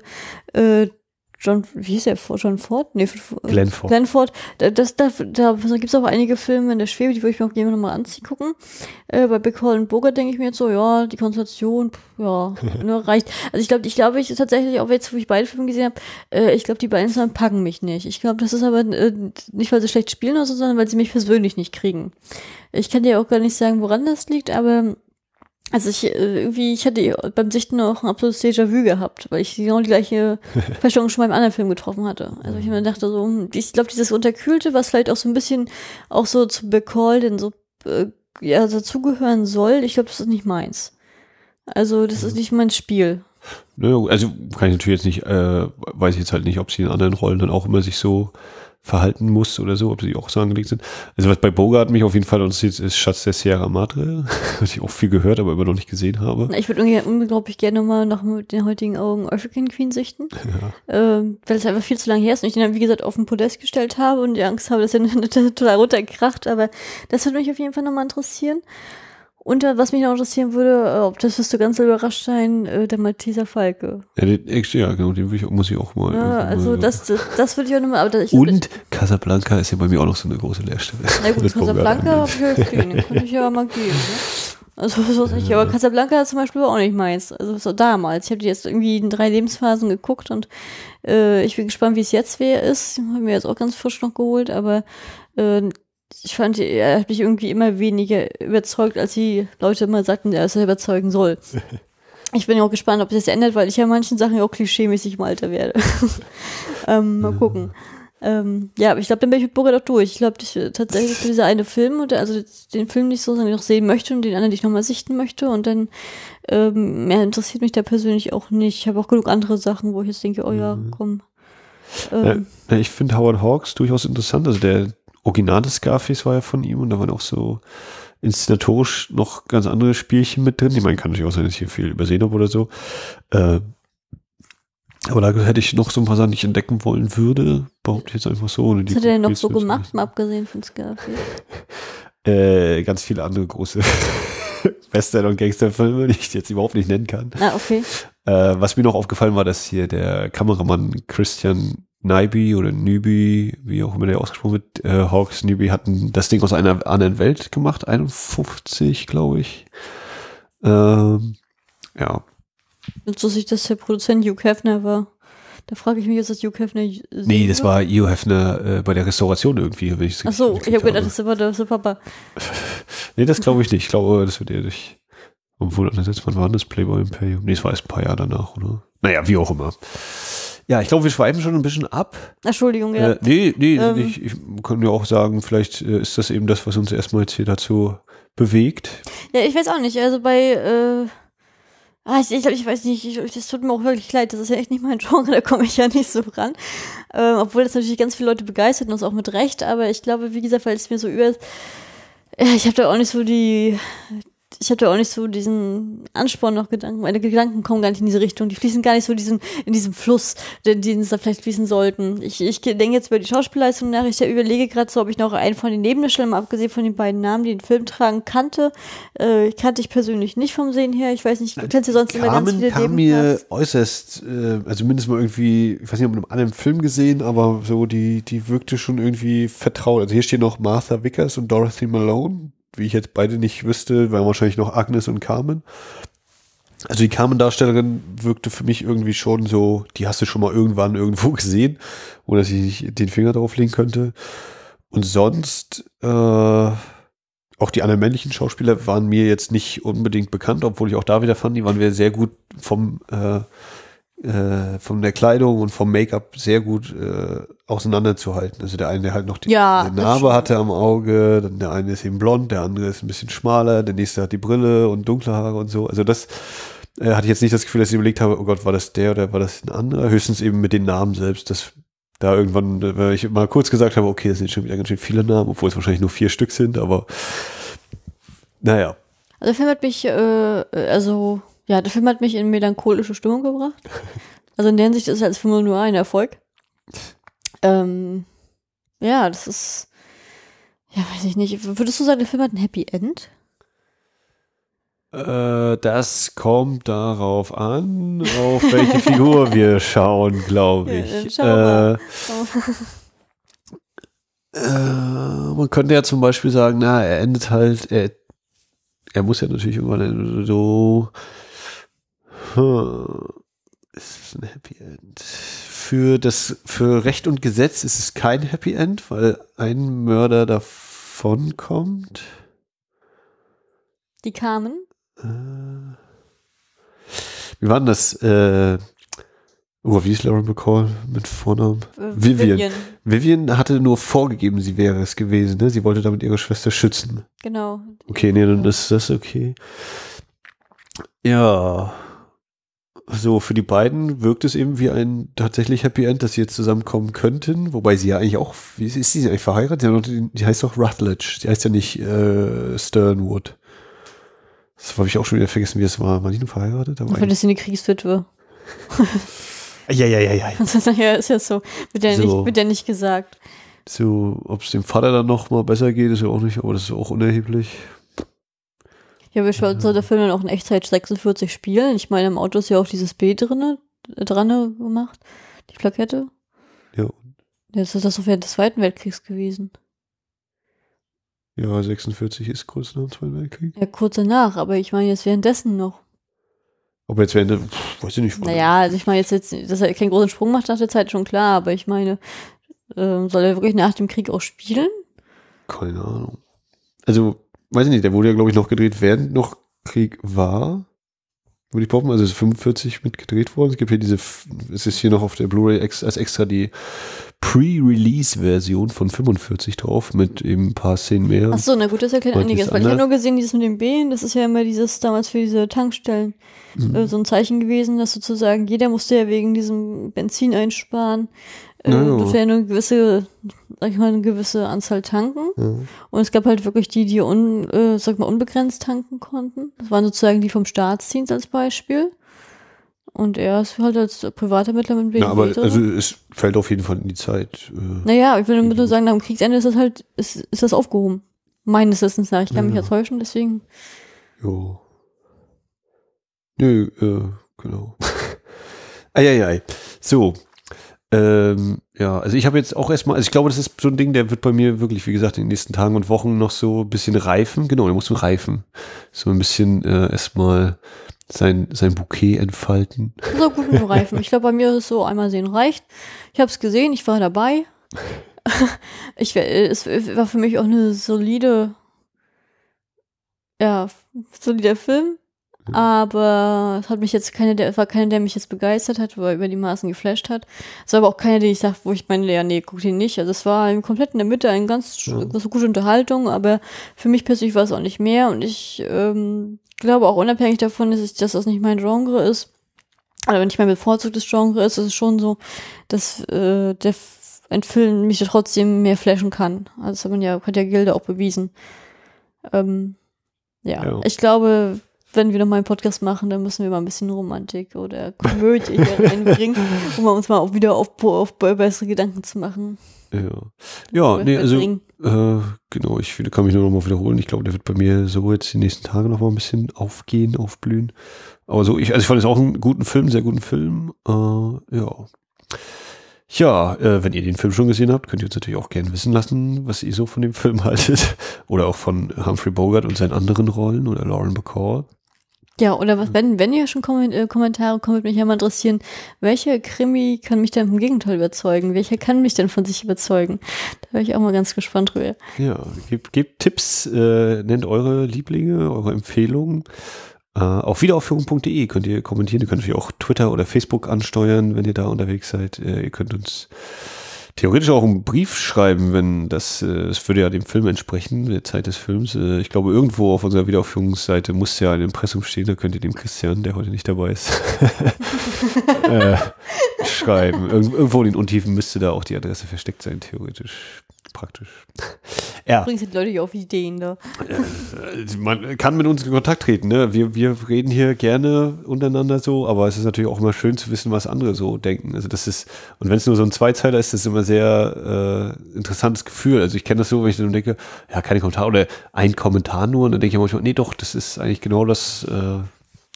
äh, John, wie hieß der? John Ford? Nee, Glenn Ford. Glenn Ford. Da, das, da, da gibt es auch einige Filme in der Schwebe, die würde ich mir auch gerne nochmal anziehen gucken. Äh, bei Big Hall und Burger denke ich mir jetzt so, ja, die Konzentration, ja, nur reicht. Also ich glaube, ich glaube, ich tatsächlich, auch jetzt, wo ich beide Filme gesehen habe, äh, ich glaube, die beiden zusammen packen mich nicht. Ich glaube, das ist aber äh, nicht, weil sie schlecht spielen oder so, sondern weil sie mich persönlich nicht kriegen. Ich kann dir auch gar nicht sagen, woran das liegt, aber also ich äh, irgendwie, ich hatte beim Sichten auch ein absolutes Déjà-vu gehabt, weil ich genau die gleiche Verstellung schon beim anderen Film getroffen hatte. Also ich mir dachte so, hm, ich glaube, dieses Unterkühlte, was vielleicht auch so ein bisschen auch so zu Becall denn so äh, ja, dazugehören soll, ich glaube, das ist nicht meins. Also das ist nicht mein Spiel. Naja, also kann ich natürlich jetzt nicht, äh, weiß ich jetzt halt nicht, ob sie in anderen Rollen dann auch immer sich so verhalten muss oder so, ob sie auch so angelegt sind. Also was bei Bogart mich auf jeden Fall interessiert, ist Schatz der Sierra Madre, was ich auch viel gehört, aber immer noch nicht gesehen habe. Ich würde unglaublich gerne mal noch mit den heutigen Augen African Queen sichten, ja. ähm, weil es einfach viel zu lange her ist und ich den dann, wie gesagt, auf den Podest gestellt habe und die Angst habe, dass er total runterkracht, aber das würde mich auf jeden Fall nochmal interessieren. Und was mich noch interessieren würde, äh, ob das wirst du ganz überrascht sein, äh, der Malteser Falke. Ja, den, ja genau, den ich, muss ich auch mal. Ja, also das, das, das würde ich auch nochmal. Und Casablanca ist ja bei mir auch noch so eine große Leerstelle. Na gut, Casablanca habe ich ja gesehen, den könnte ich ja mal geben. Ne? Also so ist nicht, aber Casablanca zum Beispiel auch nicht meins. Also so damals. Ich habe die jetzt irgendwie in drei Lebensphasen geguckt und äh, ich bin gespannt, wie es jetzt wäre ist. Haben wir jetzt auch ganz frisch noch geholt, aber äh, ich fand, er hat mich irgendwie immer weniger überzeugt, als die Leute immer sagten, er es überzeugen soll. Ich bin ja auch gespannt, ob das ändert, weil ich ja manchen Sachen auch klischee-mäßig im Alter werde. ähm, mal gucken. Ähm, ja, aber ich glaube, dann bin ich mit Burger doch durch. Ich glaube, tatsächlich für dieser eine Film, oder also den Film nicht so, sondern ich noch sehen möchte und den anderen, den ich nochmal sichten möchte. Und dann ähm, mehr interessiert mich da persönlich auch nicht. Ich habe auch genug andere Sachen, wo ich jetzt denke, oh ja, mhm. komm. Ähm, ja, ich finde Howard Hawks durchaus interessant. Also der, Original des Scarface war ja von ihm und da waren auch so inszenatorisch noch ganz andere Spielchen mit drin. Ich meine, kann natürlich auch sein, dass ich hier viel übersehen habe oder so. Äh, aber da hätte ich noch so ein paar Sachen, die ich entdecken wollen würde. Behaupte ich jetzt einfach so. Was hat er denn noch so gemacht, mal abgesehen von Scarface? äh, ganz viele andere große Western- und Gangsterfilme, die ich jetzt überhaupt nicht nennen kann. Ah, okay. Äh, was mir noch aufgefallen war, dass hier der Kameramann Christian Nyby oder Nyby, wie auch immer der ausgesprochen wird, äh, Hawks Nyby hatten das Ding aus einer anderen Welt gemacht, 51, glaube ich. Ähm, ja. So sich, dass der Produzent Hugh Hefner war. Da frage ich mich, ist das Hugh Hefner? Nee, das war Hugh Hefner äh, bei der Restauration irgendwie, wenn ich Ach so, ich habe gedacht, das war der, Papa. nee, das glaube ich nicht. Ich glaube, das wird eher durch. Obwohl, wann war das Playboy Imperium? Nee, es war erst ein paar Jahre danach, oder? Naja, wie auch immer. Ja, ich glaube, wir schweifen schon ein bisschen ab. Entschuldigung, ja. Äh, nee, nee, ähm. ich, ich kann ja auch sagen, vielleicht äh, ist das eben das, was uns erstmal jetzt hier dazu bewegt. Ja, ich weiß auch nicht. Also bei, äh, ah, ich, ich, ich weiß nicht, ich, das tut mir auch wirklich leid, das ist ja echt nicht mein Genre, da komme ich ja nicht so ran. Ähm, obwohl das natürlich ganz viele Leute begeistert und das auch mit Recht, aber ich glaube, wie gesagt, weil es mir so über ich habe da auch nicht so die, ich hatte auch nicht so diesen Ansporn noch Gedanken. Meine Gedanken kommen gar nicht in diese Richtung. Die fließen gar nicht so diesen, in diesem Fluss, den, den sie da vielleicht fließen sollten. Ich, ich denke jetzt über die Schauspielleistung nach. Ich überlege gerade so, ob ich noch einen von den Nebendarstellern, abgesehen von den beiden Namen, die den Film tragen, kannte. Äh, kannte ich persönlich nicht vom Sehen her. Ich weiß nicht, du kennst ja sonst Carmen immer ganz viele kam mir äußerst, äh, also mindestens mal irgendwie, ich weiß nicht, ob man einem Film gesehen, aber so, die, die wirkte schon irgendwie vertraut. Also hier steht noch Martha Vickers und Dorothy Malone wie ich jetzt beide nicht wüsste, wären wahrscheinlich noch Agnes und Carmen. Also die Carmen-Darstellerin wirkte für mich irgendwie schon so, die hast du schon mal irgendwann irgendwo gesehen, wo dass ich den Finger drauf legen könnte. Und sonst, äh, auch die anderen männlichen Schauspieler waren mir jetzt nicht unbedingt bekannt, obwohl ich auch da wieder fand, die waren sehr gut vom, äh, äh, von der Kleidung und vom Make-up sehr gut äh, auseinanderzuhalten. Also der eine, der halt noch die, ja, Narbe hatte am Auge, dann der eine ist eben blond, der andere ist ein bisschen schmaler, der nächste hat die Brille und dunkle Haare und so. Also das äh, hatte ich jetzt nicht das Gefühl, dass ich überlegt habe, oh Gott, war das der oder war das ein anderer? Höchstens eben mit den Namen selbst, dass da irgendwann, äh, weil ich mal kurz gesagt habe, okay, das sind schon wieder ganz schön viele Namen, obwohl es wahrscheinlich nur vier Stück sind, aber naja. Also der Film hat mich, äh, also ja, der Film hat mich in melancholische Stimmung gebracht. Also in der Hinsicht ist er als Film nur ein Erfolg. Ähm, ja, das ist, ja, weiß ich nicht. Würdest du sagen, der Film hat ein Happy End? Äh, das kommt darauf an, auf welche Figur wir schauen, glaube ich. Ja, äh, äh, man könnte ja zum Beispiel sagen, na, er endet halt, er, er muss ja natürlich irgendwann so hm, ist es ein Happy End? Für das, für Recht und Gesetz ist es kein Happy End, weil ein Mörder davon kommt. Die kamen? Äh, wie war denn das? Äh, oh, wie ist Lauren McCall mit Vornamen? Äh, Vivian. Vivian. Vivian hatte nur vorgegeben, sie wäre es gewesen. Ne? Sie wollte damit ihre Schwester schützen. Genau. Okay, nee, dann ist das okay. Ja so für die beiden wirkt es eben wie ein tatsächlich Happy End, dass sie jetzt zusammenkommen könnten, wobei sie ja eigentlich auch, wie ist, ist sie eigentlich verheiratet? Die, die heißt doch Rutledge, die heißt ja nicht äh, Sternwood. Das habe ich auch schon wieder vergessen, wie es war. War die nur verheiratet? Aber das ist eine Kriegswitwe. ja, ja, ja, ja. ja, ist ja so. Wird ja, so. nicht, wird ja nicht gesagt. So, ob es dem Vater dann noch mal besser geht, ist ja auch nicht, aber das ist auch unerheblich. Ja, wie soll der Film dann auch in Echtzeit 46 spielen? Ich meine, im Auto ist ja auch dieses B drinne, äh, dran gemacht, die Plakette. Ja. Jetzt ist das doch während des Zweiten Weltkriegs gewesen. Ja, 46 ist kurz nach dem Zweiten Weltkrieg. Ja, kurz danach, aber ich meine jetzt währenddessen noch. Aber jetzt während, pff, weiß ich nicht. Naja, also ich meine jetzt, jetzt, dass er keinen großen Sprung macht nach der Zeit, schon klar, aber ich meine, ähm, soll er wirklich nach dem Krieg auch spielen? Keine Ahnung. Also, weiß ich nicht, der wurde ja, glaube ich, noch gedreht, während noch Krieg war. Würde ich behaupten, also ist 45 mit gedreht worden. Es gibt hier diese, es ist hier noch auf der Blu-ray als extra die Pre-Release-Version von 45 drauf mit eben ein paar Szenen mehr. Ach so, na gut, das erklärt einiges. Weil ich habe nur gesehen, dieses mit dem B, das ist ja immer dieses damals für diese Tankstellen mhm. äh, so ein Zeichen gewesen, dass sozusagen jeder musste ja wegen diesem Benzin einsparen äh, durfte ja nur eine gewisse, sag ich mal, eine gewisse Anzahl tanken. Ja. Und es gab halt wirklich die, die un, äh, sag mal, unbegrenzt tanken konnten. Das waren sozusagen die vom Staatsdienst als Beispiel. Und er ist halt als privater Mittler mit BMW. Ja, aber also es fällt auf jeden Fall in die Zeit. Äh, naja, ich will nur sagen, nach dem Kriegsende ist das halt, ist, ist das aufgehoben. Meines Wissens nach. Ich kann ja. mich ja täuschen, deswegen. Jo. Nö, äh, genau. Eieiei. So, ähm, ja, also ich habe jetzt auch erstmal, also ich glaube, das ist so ein Ding, der wird bei mir wirklich, wie gesagt, in den nächsten Tagen und Wochen noch so ein bisschen reifen. Genau, der muss reifen. So ein bisschen äh, erstmal sein, sein Bouquet entfalten. So gut mit reifen. Ich glaube, bei mir ist es so, einmal sehen reicht. Ich habe es gesehen, ich war dabei. ich, es war für mich auch eine solide, ja, solider Film. Aber es hat mich jetzt keine, der war keiner, der mich jetzt begeistert hat oder über die Maßen geflasht hat. Es war aber auch keiner, den ich sage, wo ich meine, ja, nee, guck den nicht. Also es war komplett in der Mitte eine ganz ja. gute Unterhaltung, aber für mich persönlich war es auch nicht mehr. Und ich ähm, glaube auch unabhängig davon, dass, ich, dass das nicht mein Genre ist, oder wenn ich mein bevorzugtes Genre ist, ist es schon so, dass äh, der ein Film mich trotzdem mehr flashen kann. Also das hat man ja, hat ja Gilde auch bewiesen. Ähm, ja. ja. ich glaube, wenn wir noch mal einen Podcast machen, dann müssen wir mal ein bisschen Romantik oder Komödie hier reinbringen, um uns mal auch wieder auf, auf bessere Gedanken zu machen. Ja, ja nee, also äh, genau, ich kann mich nur noch mal wiederholen. Ich glaube, der wird bei mir so jetzt die nächsten Tage noch mal ein bisschen aufgehen, aufblühen. Aber so, ich, also ich fand es auch einen guten Film, sehr guten Film. Äh, ja. Ja, äh, wenn ihr den Film schon gesehen habt, könnt ihr uns natürlich auch gerne wissen lassen, was ihr so von dem Film haltet. Oder auch von Humphrey Bogart und seinen anderen Rollen oder Lauren Bacall. Ja, oder was, wenn, wenn ihr schon Kom äh, Kommentare kommt, würde mich ja mal interessieren, welcher Krimi kann mich denn vom Gegenteil überzeugen? Welcher kann mich denn von sich überzeugen? Da wäre ich auch mal ganz gespannt drüber. Ja, gebt, gebt Tipps, äh, nennt eure Lieblinge, eure Empfehlungen. Äh, auf wiederaufführung.de könnt ihr kommentieren. Ihr könnt natürlich auch Twitter oder Facebook ansteuern, wenn ihr da unterwegs seid. Äh, ihr könnt uns theoretisch auch einen Brief schreiben, wenn das, äh, das würde ja dem Film entsprechen, der Zeit des Films. Äh, ich glaube, irgendwo auf unserer Wiederaufführungsseite muss ja ein Impressum stehen, da könnt ihr dem Christian, der heute nicht dabei ist, äh, schreiben. Irgend, irgendwo in den Untiefen müsste da auch die Adresse versteckt sein, theoretisch praktisch. Ja. Bringst die Leute auf Ideen da. Äh, man kann mit uns in Kontakt treten. Ne? Wir, wir reden hier gerne untereinander so, aber es ist natürlich auch immer schön zu wissen, was andere so denken. Also das ist, und wenn es nur so ein Zweizeiler ist, das ist immer sehr äh, interessantes Gefühl. Also ich kenne das so, wenn ich dann denke, ja, keine Kommentare oder ein Kommentar nur, und dann denke ich manchmal, nee, doch, das ist eigentlich genau das, äh,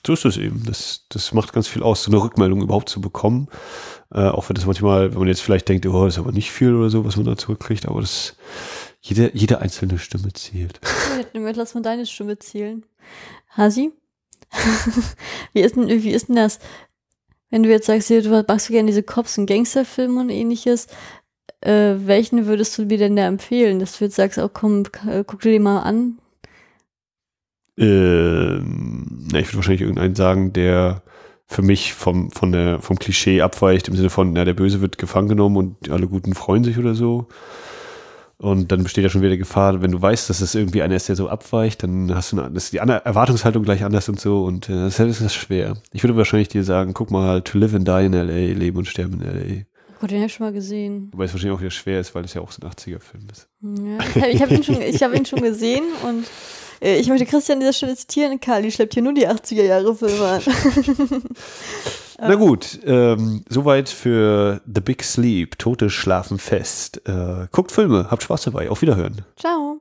so ist es eben. Das, das macht ganz viel aus, so eine Rückmeldung überhaupt zu bekommen. Äh, auch wenn das manchmal, wenn man jetzt vielleicht denkt, oh, das ist aber nicht viel oder so, was man da zurückkriegt, aber das, jede, jede einzelne Stimme zählt. Lass mal deine Stimme zählen. Hasi? wie, ist denn, wie ist denn das? Wenn du jetzt sagst, du machst gerne diese Cops- und Gangsterfilme und ähnliches, äh, welchen würdest du mir denn da empfehlen? Dass du jetzt sagst, oh komm, guck dir den mal an. Ähm, na, ich würde wahrscheinlich irgendeinen sagen, der für mich vom, von der, vom Klischee abweicht, im Sinne von, na, der Böse wird gefangen genommen und alle Guten freuen sich oder so. Und dann besteht ja schon wieder die Gefahr, wenn du weißt, dass es irgendwie einer ist, der so abweicht, dann hast du eine, ist die Erwartungshaltung gleich anders und so und äh, das ist das schwer. Ich würde wahrscheinlich dir sagen, guck mal, To Live and Die in L.A., Leben und Sterben in L.A. Gott, den habe ich schon mal gesehen. Wobei es wahrscheinlich auch wieder schwer ist, weil es ja auch so ein 80er-Film ist. Ja, ich habe hab ihn, schon, hab ihn schon gesehen und ich möchte Christian an dieser Stelle zitieren, Kali schleppt hier nur die 80er-Jahre-Filme an. Na gut, ähm, soweit für The Big Sleep, Tote schlafen fest. Äh, guckt Filme, habt Spaß dabei, auf Wiederhören. Ciao.